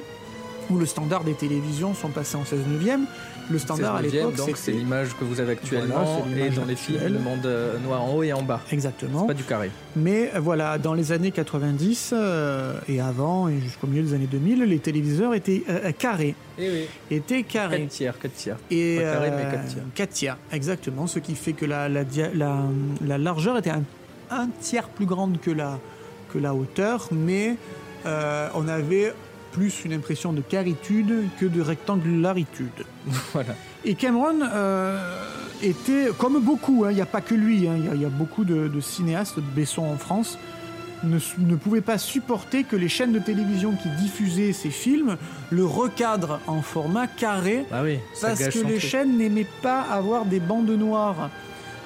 B: où le standard des télévisions sont passés en 16 neuvième. Le standard à
A: 16e,
B: l'époque,
A: donc c'est l'image que vous avez actuellement
B: Voilà,
A: et dans les films le monde euh, noir en haut et en bas.
B: exactement.
A: Pas du carré.
B: Mais euh, voilà, dans les années 90 euh, et avant et jusqu'au milieu des années 2000, les téléviseurs étaient euh, carrés,
A: Et oui.
B: étaient carrés.
A: 4 tiers, 4 tiers.
B: Et
A: Pas carré, mais
B: euh,
A: 4 tiers.
B: quatre tiers, exactement, ce qui fait que la, la, dia- la, la largeur était un, un tiers plus grande que la, que la hauteur, mais euh, on avait plus une impression de caritude que de rectangularitude. <laughs>
A: Voilà.
B: Et Cameron euh, était, comme beaucoup, hein, il n'y a pas que lui, hein, il y a- il y, a beaucoup de, de cinéastes, Besson en France, ne, ne pouvaient pas supporter que les chaînes de télévision qui diffusaient ces films le recadrent en format carré,
A: Bah oui,
B: parce que les
A: truc.
B: chaînes n'aimaient pas avoir des bandes noires.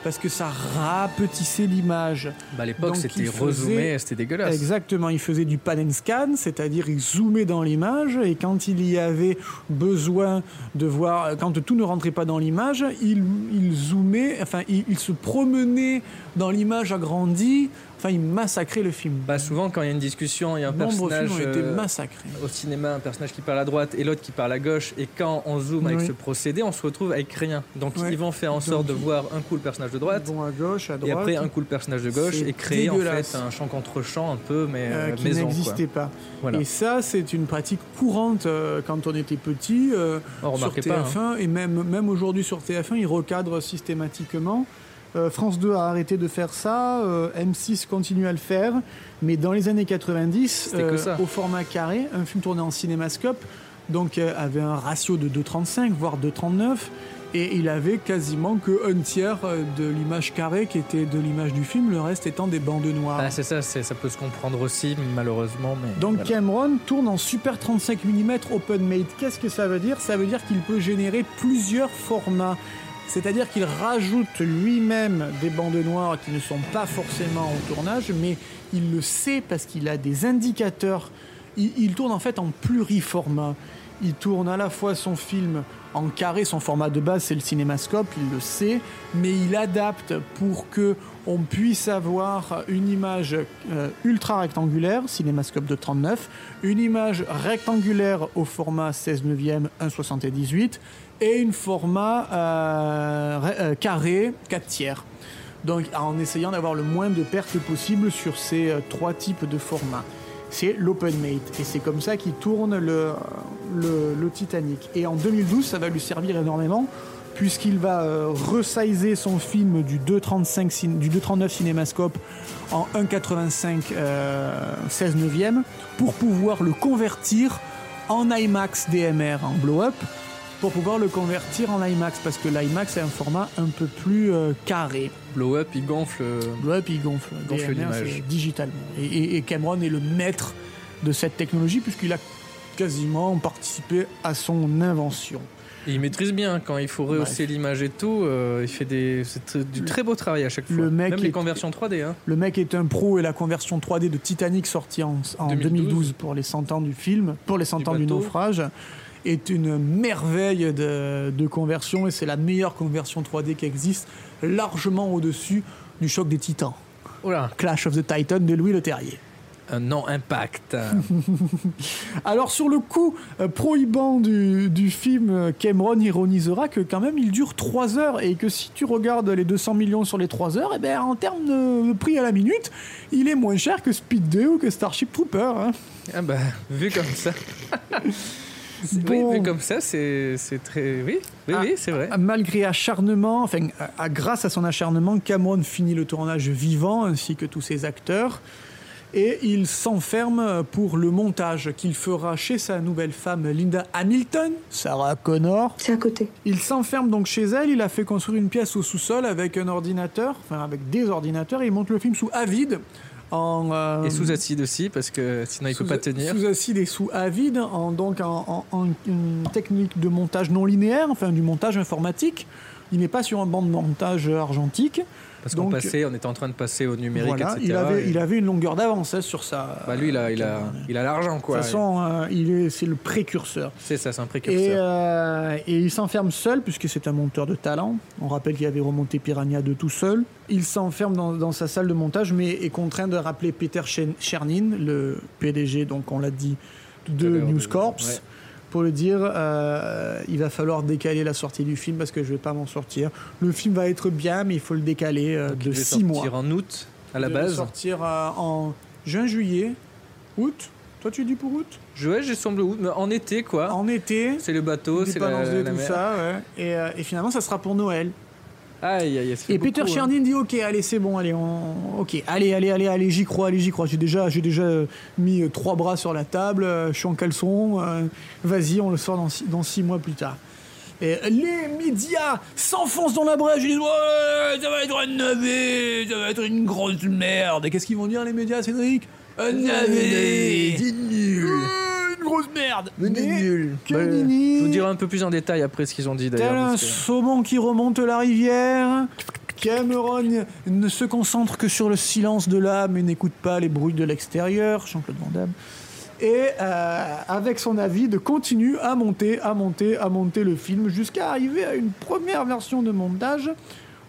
B: Parce que ça rapetissait l'image.
A: Bah, à l'époque, c'était rezoomé, c'était dégueulasse.
B: Exactement, il faisait du pan and scan, c'est-à-dire il zoomait dans l'image et quand il y avait besoin de voir, quand tout ne rentrait pas dans l'image, il, il zoomait, enfin il, il se promenait dans l'image agrandie, enfin il massacrait le film.
A: Bah souvent quand il y a une discussion, il y a un
B: Nombreux
A: personnage
B: films ont été
A: euh,
B: massacrés.
A: au cinéma, un personnage qui parle à droite et l'autre qui parle à gauche, et quand on zoome avec ce procédé, on se retrouve avec rien. Donc
B: Ouais.
A: ils vont faire en
B: Donc,
A: sorte de voir un coup le personnage de droite,
B: Bon à gauche, à droite.
A: et après un coup le personnage de gauche, et créer en fait un champ contre champ un peu, mais
B: euh,
A: euh,
B: qui n'existait pas.
A: Voilà.
B: Et ça, c'est une pratique courante euh, quand on était petit.
A: On
B: sur
A: remarquait
B: TF1
A: pas, hein.
B: et même, même aujourd'hui sur TF1, ils recadrent systématiquement. Euh, France 2 a arrêté de faire ça, euh, M6 continue à le faire, mais dans les années 90,
A: C'était que ça.
B: au format carré, un film tourné en cinémascope, donc euh, avait un ratio de 2,35 voire 2,39, et il avait quasiment que un tiers euh, de l'image carrée qui était de l'image du film, le reste étant des bandes noires.
A: Bah, c'est ça, ça peut se comprendre aussi, malheureusement. Mais
B: Donc
A: voilà.
B: Cameron tourne en Super 35 mm Open Made. Qu'est-ce que ça veut dire? Ça veut dire qu'il peut générer plusieurs formats. C'est-à-dire qu'il rajoute lui-même des bandes noires qui ne sont pas forcément au tournage, mais il le sait parce qu'il a des indicateurs. Il, tourne en fait en pluriformat. Il tourne à la fois son film en carré, son format de base c'est le cinémascope, il le sait, mais il adapte pour que on puisse avoir une image euh, ultra rectangulaire, cinémascope de 39, une image rectangulaire au format 16 neuvième 1,78 et une format euh, euh, carré 4 tiers. Donc en essayant d'avoir le moins de pertes possible sur ces euh, trois types de formats. C'est l'open mate et c'est comme ça qu'il tourne le, le, Titanic. Et en 2012, ça va lui servir énormément puisqu'il va resizer son film du 2,35 cin- du 2,39 cinémascope en 1,85 euh, 16 neuvième pour pouvoir le convertir en IMAX DMR en blow-up pour pouvoir le convertir en IMAX parce que l'IMAX est un format un peu plus euh, carré.
A: Blow Up, il gonfle. euh,
B: Blow-up, il gonfle.
A: Gonfle l'image.
B: digitalement. Et, et- et Cameron est le maître de cette technologie puisqu'il a quasiment participé à son invention.
A: Et il maîtrise bien quand il faut rehausser l'image et tout. euh, il fait des, du très beau travail à chaque fois.
B: Le mec
A: Même les
B: est-
A: conversions 3D. Hein.
B: Le mec est un pro et la conversion 3D de Titanic sortie en, en 2012.
A: 2012
B: pour les 100 ans du film, pour les 100
A: Du
B: ans du naufrage, est une merveille de, de conversion et c'est la meilleure conversion 3D qui existe, largement au-dessus du choc des titans. Clash of the Titan de Louis Leterrier.
A: un non-impact. <laughs>
B: Alors sur le coup euh, prohibant du, du film, euh, Cameron ironisera que quand même il dure 3 heures et que si tu regardes les 200 millions sur les 3 heures, eh ben, en termes de, de prix à la minute, il est moins cher que Speed 2 ou que Starship Trooper. hein.
A: ah bah, vu comme ça. <laughs>
B: Bon.
A: Oui, vu comme ça, c'est c'est très. Oui, oui,
B: Ah,
A: oui, c'est vrai.
B: Malgré acharnement, enfin, à- à- grâce à son acharnement, Cameron finit le tournage vivant ainsi que tous ses acteurs. Et il s'enferme pour le montage qu'il fera chez sa nouvelle femme Linda Hamilton, Sarah Connor.
N: C'est à côté.
B: Il s'enferme donc chez elle, il a fait construire une pièce au sous-sol avec un ordinateur, enfin avec des ordinateurs, et il monte le film sous Avid. En, euh,
A: Et sous acide aussi, parce que sinon il peut
B: sous-
A: pas tenir.
B: Sous acide et sous Avid, en, donc en, en- en une technique de montage non linéaire, enfin du montage informatique. Il n'est pas sur un banc de montage argentique.
A: Parce qu'on passait, on était en train de passer au numérique,
B: Voilà,
A: etc.
B: il avait,
A: et-
B: il avait une longueur d'avance hein, sur ça.
A: Bah lui, il a, il a, il a l'argent,
B: De
A: quoi.
B: toute façon, euh, il est, c'est le précurseur.
A: C'est ça, c'est un
B: Et,
A: précurseur.
B: euh, et il s'enferme seul, puisque c'est un monteur de talent. On rappelle qu'il avait remonté Piranha 2 tout seul. Il s'enferme dans, dans sa salle de montage, mais est contraint de rappeler Peter Chernin, le PDG, donc on l'a dit, de News
A: de-
B: Corps,
A: ouais.
B: Pour le dire, euh, il va falloir décaler la sortie du film parce que je vais pas m'en sortir. Le film va être bien, mais il faut le décaler euh, de
A: devait
B: 6 mois.
A: sortir en août à la
B: Il devait
A: base.
B: sortir euh, en juin, juillet, août. Toi, tu dis pour août?
A: Je- Ouais, j'ai semblé août, mais en été quoi.
B: En été.
A: C'est le bateau, c'est la, la
B: tout
A: mer.
B: ça, ouais. Et, et finalement, ça sera pour Noël.
A: Aïe, aïe,
B: Et Peter
A: beaucoup, hein.
B: Dit ok allez c'est bon allez on... ok allez allez allez allez j'y crois allez j'y crois. J'ai déjà j'ai déjà euh, mis euh, trois bras sur la table euh, je suis en caleçon euh, vas-y on le sort dans six, dans six mois plus tard. Et les médias s'enfoncent dans la brèche ils disent ouais ça va être un navet ça va être une grosse merde. Et qu'est-ce qu'ils vont dire les médias Cédric? Un navet
A: C'est nul.
B: Une grosse merde
A: Mais nul.
B: que
A: Bah,
B: nenni.
A: je vous dirai un peu plus en détail après ce qu'ils ont dit
B: Tel
A: d'ailleurs.
B: un
A: parce que-
B: saumon qui remonte la rivière. Cameron ne se concentre que sur le silence de l'âme et n'écoute pas les bruits de l'extérieur. Jean-Claude Van Damme. Et euh, avec son avis, de continue à monter, à monter, à monter le film jusqu'à arriver à une première version de montage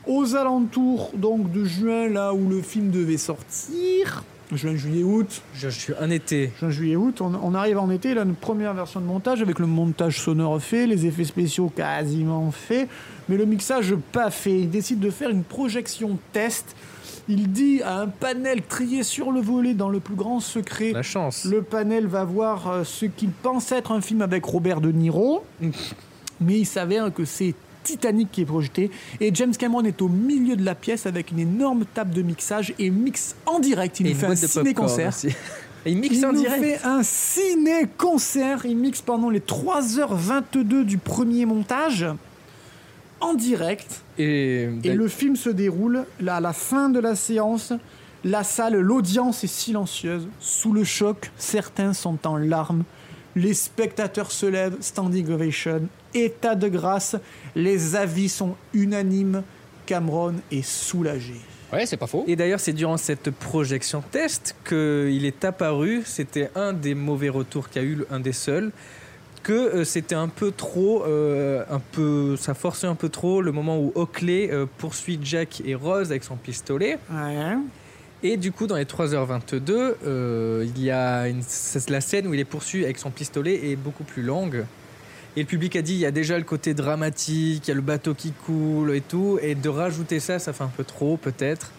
B: aux alentours donc de juin, là où le film devait sortir. Juin, juillet, août.
A: Je, je suis un été.
B: Juin, juillet, août. On, on arrive en été, là, une première version de montage avec le montage sonore fait, les effets spéciaux quasiment faits, mais le mixage pas fait. Il décide de faire une projection test. Il dit à un panel trié sur le volet dans le plus grand secret.
A: La chance.
B: Le panel va voir euh, ce qu'il pense être un film avec Robert De Niro, mais il s'avère que c'est Titanic qui est projeté et James Cameron est au milieu de la pièce avec une énorme table de mixage et mixe en direct. Il
A: Et
B: nous fait un ciné-concert.
A: Et <laughs> il mixe
B: Il
A: en
B: nous
A: direct.
B: fait un ciné-concert. Il mixe pendant les 3h22 du premier montage en direct.
A: Et,
B: Et le film se déroule là, à la fin de la séance. La salle, l'audience est silencieuse. Sous le choc, certains sont en larmes. Les spectateurs se lèvent, standing ovation, état de grâce. Les avis sont unanimes. Cameron est soulagé.
C: Ouais, c'est pas faux.
A: Et d'ailleurs, c'est durant cette projection test qu'il est apparu, c'était un des mauvais retours qu'a eu, un des seuls, que euh, c'était un peu trop, euh, un peu, ça forçait un peu trop le moment où Oakley euh, poursuit Jack et Rose avec son pistolet. Et du coup, dans les 3h22, euh, il y a une, la scène où il est poursuivi avec son pistolet est beaucoup plus longue. Et le public a dit il y a déjà le côté dramatique, il y a le bateau qui coule et tout, et de rajouter ça, ça fait un peu trop peut-être.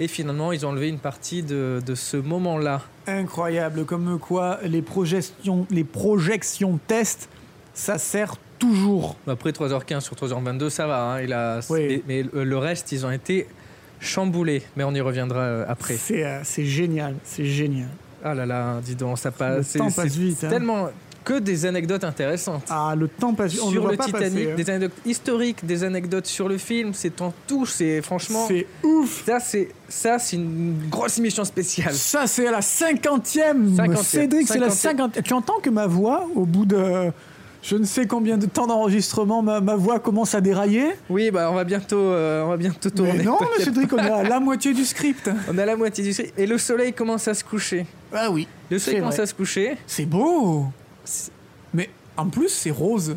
A: Et finalement, ils ont enlevé une partie de, de ce moment-là.
B: Incroyable, comme quoi les projections, les projections test, ça sert toujours.
A: Après 3h15 sur 3h22, ça va. hein, il a,
B: Oui.
A: mais le reste, ils ont été chamboulés. Mais on y reviendra euh, après.
B: C'est euh, c'est génial, c'est génial.
A: Ah là là, dis donc, ça passe.
B: Le temps passe vite, hein.
A: tellement que des anecdotes intéressantes.
B: Ah, le temps passe vite, on
A: sur
B: le
A: le,
B: pas
A: Titanic,
B: passer, hein.
A: des anecdotes historiques, des anecdotes sur le film, c'est en tout, c'est franchement.
B: C'est ouf.
A: Ça, c'est ça, c'est une grosse émission spéciale.
B: Ça, c'est la cinquantième.
A: 50e,
B: Cédric, c'est la
A: 50e.
B: cinquantième. Tu entends que ma voix, au bout de je ne sais combien de temps d'enregistrement, ma, ma voix commence à dérailler
A: Oui, bah on va bientôt, euh, on va bientôt tourner.
B: Mais non, mais
A: t'inquiète
B: Cédric, on à la moitié du script.
A: On à la moitié du script et le soleil commence à se coucher.
B: Ah oui.
A: Le soleil commence
B: vrai.
A: à se coucher.
B: C'est beau. Mais en plus, c'est rose.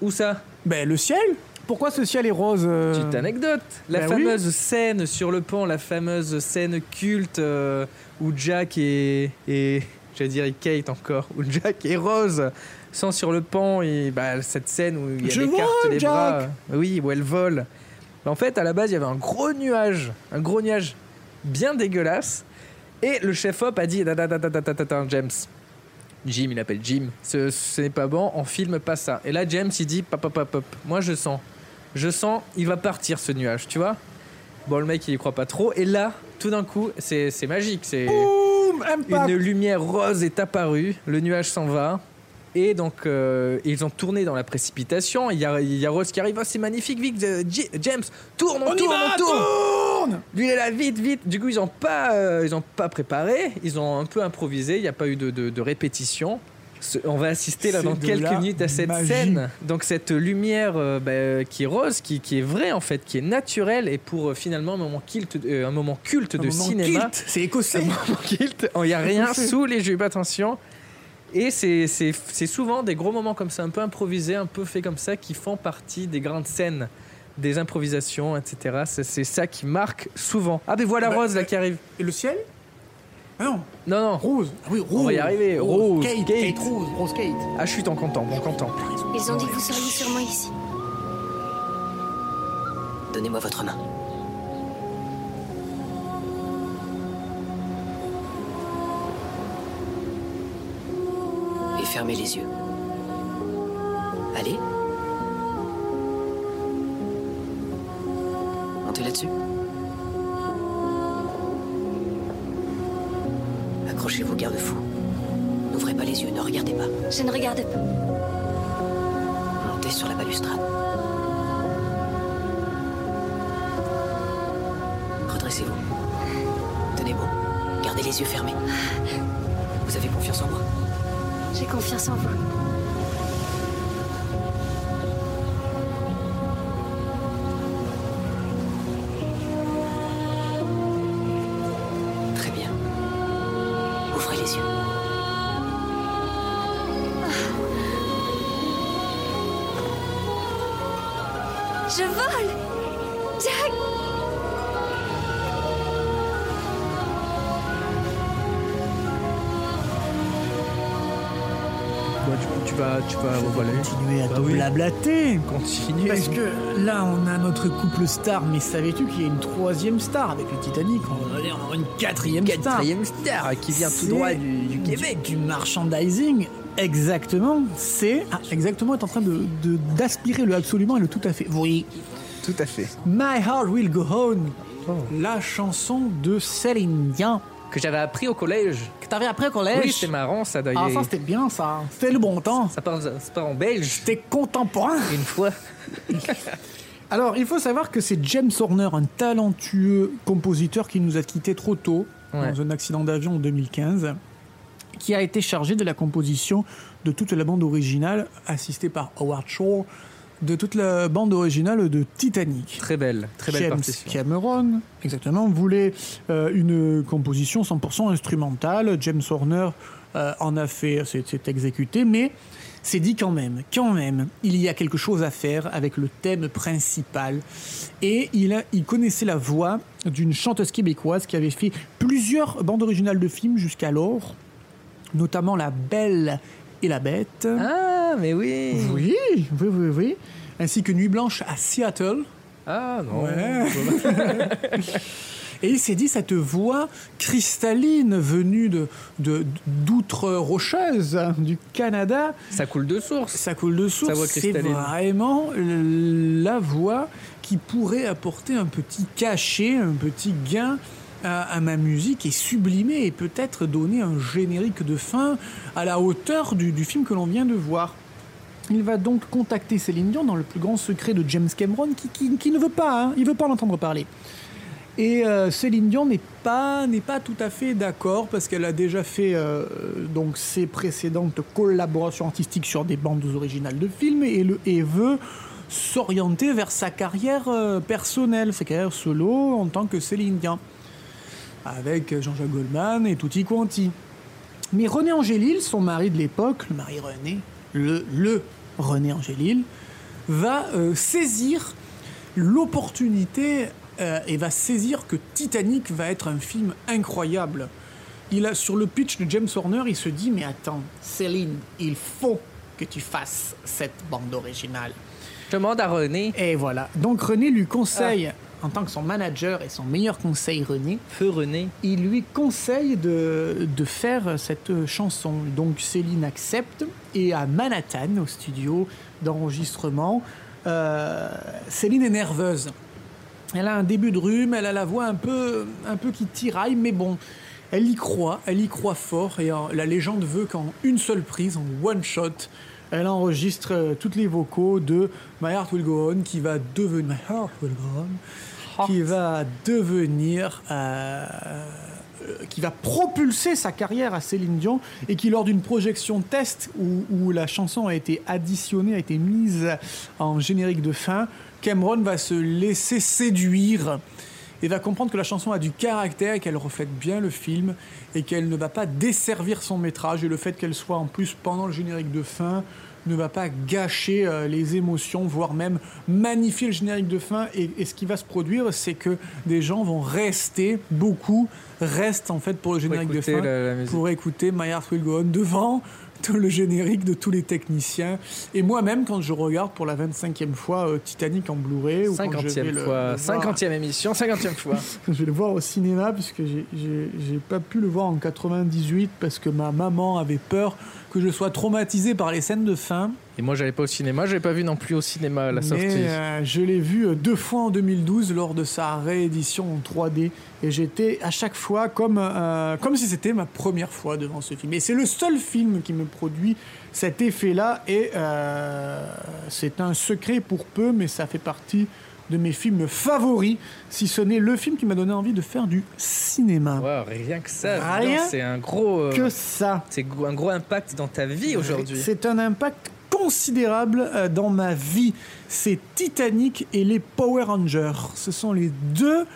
A: Où ça?
B: Ben, le ciel. Pourquoi ce ciel est rose euh
A: Petite anecdote. La
B: oui.
A: fameuse scène sur le pont, la fameuse scène culte euh, où Jack et, et j'allais dire Kate encore, où Jack et Rose sont sur le pont et bah, cette scène où il y a
B: Je
A: les cartes les
B: Jack
A: bras, oui, où elle vole. En fait, à la base, il y avait un gros nuage, un gros nuage bien dégueulasse. Et le chef-op a dit, "Da, da, da, da, da, da, da, da, James, Jim, il appelle Jim, ce, ce n'est pas bon, on filme pas ça. Et là, James, il dit, pop, pop, pop, pop, moi je sens, je sens, il va partir ce nuage, tu vois Bon, le mec, il y croit pas trop. Et là, tout d'un coup, c'est magique, c'est... Une lumière rose est apparue, le nuage s'en va. Et donc, euh, ils ont tourné dans la précipitation. Il y a, il y a Rose qui arrive. Oh, c'est magnifique, vite, euh, J- James, tourne, on, tourne,
B: va,
A: on tourne.
B: tourne
A: Lui, il est là, vite, vite. Du coup, ils n'ont pas, euh, ils ont pas préparé. Ils ont un peu improvisé. Il n'y a pas eu de, de- de répétition. Ce- On va assister là dans quelques minutes à cette
B: magie.
A: scène. Donc cette lumière euh, bah, qui est rose, qui, qui est vraie en fait, qui est naturelle et pour euh, finalement un moment culte, euh, un moment culte
B: Un
A: de
B: moment
A: cinéma.
B: C'est écossais.
A: Un moment culte. Il n'y a rien sous les jupes, attention. Et c'est c'est- c'est souvent des gros moments comme ça, un peu improvisés, un peu faits comme ça, qui font partie des grandes scènes, des improvisations, etc. C'est ça qui marque souvent. Ah, ben voilà
B: Bah,
A: Rose là qui arrive.
B: Et le ciel? Ah non,
A: Non, non.
B: Rose. Ah oui, Rose.
A: On va y arriver. Rose,
B: Kate,
A: Kate.
B: Kate Rose, Rose Kate.
A: Ah, chut, on content, on content.
J: Ils ont dit que vous seriez sûrement ici.
H: Donnez-moi votre main. Et fermez les yeux. Allez. Montez là-dessus. Accrochez vos garde-fous. N'ouvrez pas les yeux, ne regardez pas.
J: Je ne regarde pas.
H: Montez sur la balustrade. Redressez-vous. Tenez bon. Gardez les yeux fermés. Vous avez confiance en moi?
J: J'ai confiance en vous.
H: Très bien. Ouvrez les yeux.
J: Je vole
A: Tu, tu vas, tu vas, voilà.
B: Continuer à
A: Bah
B: te
A: oui.
B: blablater.
A: Continuer.
B: Parce que là, on a notre couple star, mais savais-tu qu'il y a une troisième star avec le Titanic On va aller en avoir une quatrième, star.
A: Quatrième star qui vient tout droit du, du Québec.
B: Du, merchandising. Exactement. C'est. Ah, exactement, est en train de de- d'aspirer le absolument et le tout à fait. Oui.
A: Tout à fait.
B: My Heart Will Go On. La chanson de Céline Dion.
A: Que j'avais appris au collège.
B: Que t'avais appris au collège?
A: Oui, c'était marrant ça d'ailleurs.
B: Ah, ça c'était bien ça. C'était le bon temps.
A: Ça part, ça part en belge.
B: C'était contemporain.
A: Une fois. <laughs>
B: Alors, il faut savoir que c'est James Horner, un talentueux compositeur qui nous a quittés trop tôt,
A: Ouais.
B: dans un accident d'avion en 2015, qui a été chargé de la composition de toute la bande originale, assistée par Howard Shore, de toute la bande originale de Titanic.
A: Très belle, très belle
B: James
A: partition.
B: Cameron, exactement, voulait euh, une composition 100% instrumentale. James Horner euh, en a fait, s'est exécuté, mais s'est dit quand même, quand même, il y a quelque chose à faire avec le thème principal. Et il, a, il connaissait la voix d'une chanteuse québécoise qui avait fait plusieurs bandes originales de films jusqu'alors, notamment La Belle et la Bête.
A: Ah, mais oui.
B: Oui, oui, oui, oui. Ainsi que Nuit Blanche à Seattle.
A: Ah non.
B: Ouais. <laughs> Et il s'est dit, cette voix cristalline venue de, d'outre-rocheuse hein, du Canada,
A: Ça coule de source.
B: ça coule de source, c'est vraiment la voix qui pourrait apporter un petit cachet, un petit gain à, ma musique et sublimer et peut-être donner un générique de fin à la hauteur du, film que l'on vient de voir. Il va donc contacter Céline Dion dans le plus grand secret de James Cameron qui, ne veut pas, hein, il veut pas en entendre parler. Et euh, Céline Dion n'est pas, tout à fait d'accord parce qu'elle a déjà fait euh, ses précédentes collaborations artistiques sur des bandes originales de films et veut s'orienter vers sa carrière euh, personnelle, sa carrière solo en tant que Céline Dion, avec Jean-Jacques Goldman et tutti quanti. Mais René Angélil, son mari de l'époque, le mari René, le, le René Angélil, va euh, saisir l'opportunité euh, et va saisir que Titanic va être un film incroyable. Il a sur le pitch de James Horner, il se dit mais attends, Céline, il faut que tu fasses cette bande originale.
A: Je demande à René.
B: Et voilà. Donc René lui conseille, en tant que son manager et son meilleur conseil, René,
A: Feu René.
B: il lui conseille de, de faire cette chanson. Donc Céline accepte et à Manhattan, au studio d'enregistrement, euh, Céline est nerveuse. Elle a un début de rhume, elle a la voix un peu, un peu qui tiraille, mais bon, elle y croit, elle y croit fort. Et euh, la légende veut qu'en une seule prise, en one shot, elle enregistre euh, toutes les vocaux de My Heart Will Go On, qui va devenir My Heart Will Go On, qui va devenir euh, euh, qui va propulser sa carrière à Céline Dion et qui, lors d'une projection test où, où la chanson a été additionnée, a été mise en générique de fin, Cameron va se laisser séduire et va comprendre que la chanson a du caractère et qu'elle reflète bien le film et qu'elle ne va pas desservir son métrage et le fait qu'elle soit en plus pendant le générique de fin ne va pas gâcher euh, les émotions, voire même magnifier le générique de fin. Et, et ce qui va se produire, c'est que des gens vont rester, beaucoup restent en fait pour le générique de fin,
A: la- la musique.
B: pour écouter My Heart Will Go On devant <laughs> le générique de tous les techniciens. Et moi-même, quand je regarde pour la 25e fois euh, Titanic en Blu-ray, ou quand je vais
A: 50e
B: le-
A: fois,
B: le voir-
A: 50e émission, 50e fois. <laughs>
B: je vais le voir au cinéma puisque j'ai pas pu le voir en 98 parce que ma maman avait peur que je sois traumatisé par les scènes de fin.
A: Et moi, j'allais pas au cinéma, j'avais pas vu non plus au cinéma à la
B: Mais
A: sortie.
B: euh, je l'ai vu euh, deux fois en 2012 lors de sa réédition en 3D et j'étais à chaque fois comme, euh, comme si c'était ma première fois devant ce film. Et c'est le seul film qui me produit cet effet-là et euh, c'est un secret pour peu, mais ça fait partie de mes films favoris, si ce n'est le film qui m'a donné envie de faire du cinéma.
A: Wow, rien que ça, c'est un gros, euh,
B: que ça.
A: c'est un gros impact dans ta vie aujourd'hui.
B: C'est un impact considérable euh, dans ma vie. C'est Titanic et les Power Rangers. Ce sont les deux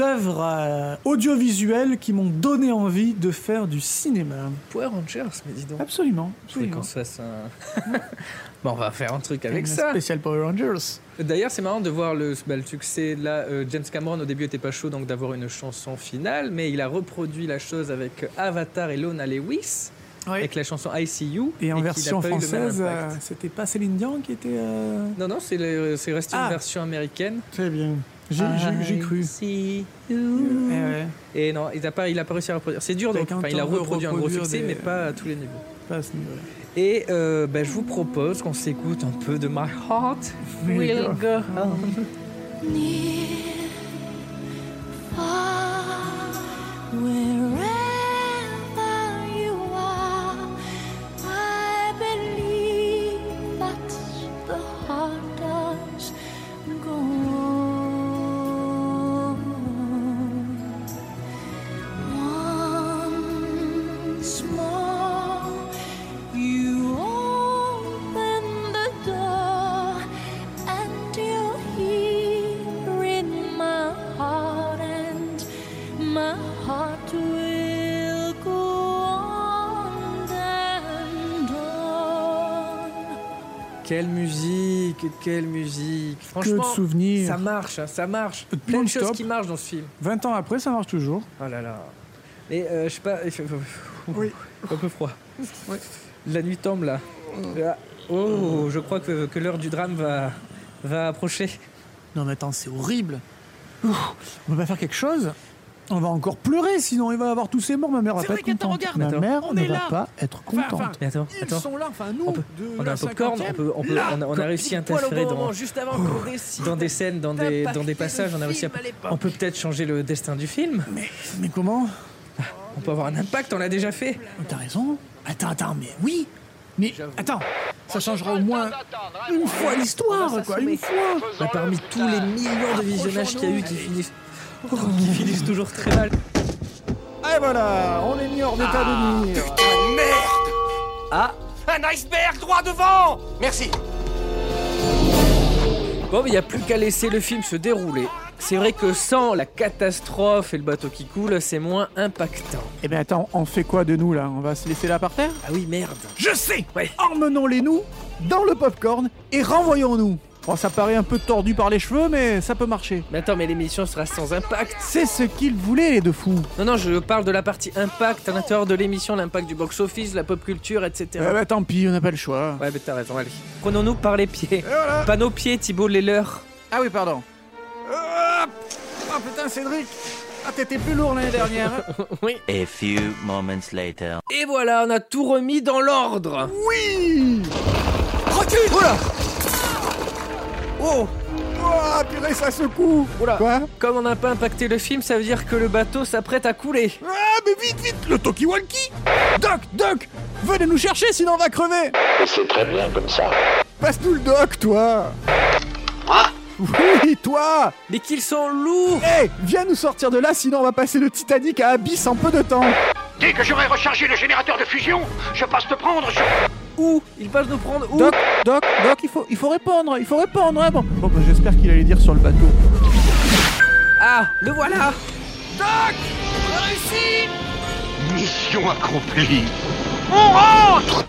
B: œuvres euh, audiovisuelles qui m'ont donné envie de faire du cinéma.
A: Power Rangers, mais dis donc.
B: Absolument. Absolument.
A: qu'on se fasse un. <laughs> bon, on va faire un truc avec
B: Un
A: ça.
B: Spécial Power Rangers.
A: D'ailleurs, c'est marrant de voir le, bah, le succès. Là, euh, James Cameron, au début, était pas chaud donc d'avoir une chanson finale, mais il a reproduit la chose avec Avatar et Lona Lewis, avec la chanson I See You.
B: Et en version française, euh, c'était pas Céline Dion qui était. euh,
A: Non, non, c'est resté
B: Ah.
A: une version américaine.
B: Très bien. J'ai cru.
A: I see you.
B: Eh.
A: Et non, il n'a pas, il a pas réussi à reproduire. C'est dur, donc enfin, il a reproduit un gros succès,
B: des-
A: mais pas à tous les niveaux.
B: Pas à ce niveau-là.
A: Et euh, ben, je vous propose qu'on s'écoute un peu de My Heart
B: Will Go
A: Go On. Musique, quelle musique. Franchement,
B: souvenirs.
A: Ça marche, hein, ça marche. Plein de choses qui marchent dans ce film.
B: 20 ans après, ça marche toujours.
A: Oh là là. Mais euh, je sais pas, il fait
B: Oui. <laughs>
A: un peu froid. La nuit tombe là. Ah, Oh, je crois que, que l'heure du drame va, va approcher.
B: Non mais attends, c'est horrible. Ouh, on va faire quelque chose? On va encore pleurer, sinon il va avoir tous ces morts. Ma mère va pas être contente.
A: regarde,
B: Ma
A: attends.
B: mère
A: On
B: ne
A: est
B: va
A: là.
B: pas être contente.
A: enfin, Mais attends,
B: Ils
A: attends.
B: sont là, enfin nous.
A: On peut-
B: de
A: on a
B: la
A: un popcorn,
B: 50e,
A: on peut, on peut,
B: là,
A: on a, on a
B: comme
A: réussi à interférer dans,
B: moment, juste avant qu'on récite.
A: dans des scènes, dans des, dans des passages. On a réussi à, on peut peut-être changer le destin du film.
B: Mais, mais comment?
A: On peut avoir un impact, on l'a déjà fait.
B: T'as raison. Attends, attends, mais oui. Mais attends, ça changera au moins une fois l'histoire, quoi, une fois.
A: Bah, parmi tous les millions de visionnages qu'il y a eu qui finissent, oh, qui finissent toujours très mal.
B: Et voilà, on est mis hors d'état de nuire.
A: Ah
E: Un iceberg droit devant Merci.
A: Bon, il n'y a plus qu'à laisser le film se dérouler. C'est vrai que sans la catastrophe et le bateau qui coule, c'est moins impactant.
B: Eh ben attends, on fait quoi de nous là? On va se laisser là par terre?
A: Ah oui, merde.
B: Je sais Emmenons-les nous dans le popcorn et renvoyons-nous. Bon, ça paraît un peu tordu par les cheveux, mais ça peut marcher.
A: Mais attends, mais l'émission sera sans impact.
B: C'est ce qu'ils voulaient, les deux fous.
A: Non, non, je parle de la partie impact à l'intérieur de l'émission, l'impact du box-office, la pop culture, etc.
B: Eh ben tant pis, on n'a pas le choix.
A: Ouais, mais t'as raison, allez. Prenons-nous par les pieds.
B: voilà.
A: Pas nos pieds, Thibault, les leurs.
B: Ah oui, pardon. Ah putain, Cédric Ah, t'étais plus lourd l'année dernière. hein. <laughs>
A: oui.
D: A few moments later.
A: Et voilà, on a tout remis dans l'ordre.
B: Oui Recule Voilà Oh Oh, purée, ça secoue
A: Oula.
B: Quoi
A: Comme on n'a pas impacté le film, ça veut dire que le bateau s'apprête à couler.
B: Ah, mais vite, vite Le talkie-walkie Doc, Doc Venez nous chercher, sinon on va crever
O: C'est très bien comme ça.
B: Passe-nous le doc, toi Oui, toi
A: Mais qu'ils sont lourds
B: Hé, viens nous sortir de là, sinon on va passer le Titanic à Abyss en peu de temps
O: Dès que j'aurai rechargé le générateur de fusion, je passe te prendre. Je...
A: Où Ils passent nous prendre où
B: Doc, Doc, Doc, il faut, il faut répondre, il faut répondre, hein, bon. Bon, bah, j'espère qu'il allait dire sur le bateau.
A: Ah le voilà
B: Doc On a réussi
O: Mission accomplie. On rentre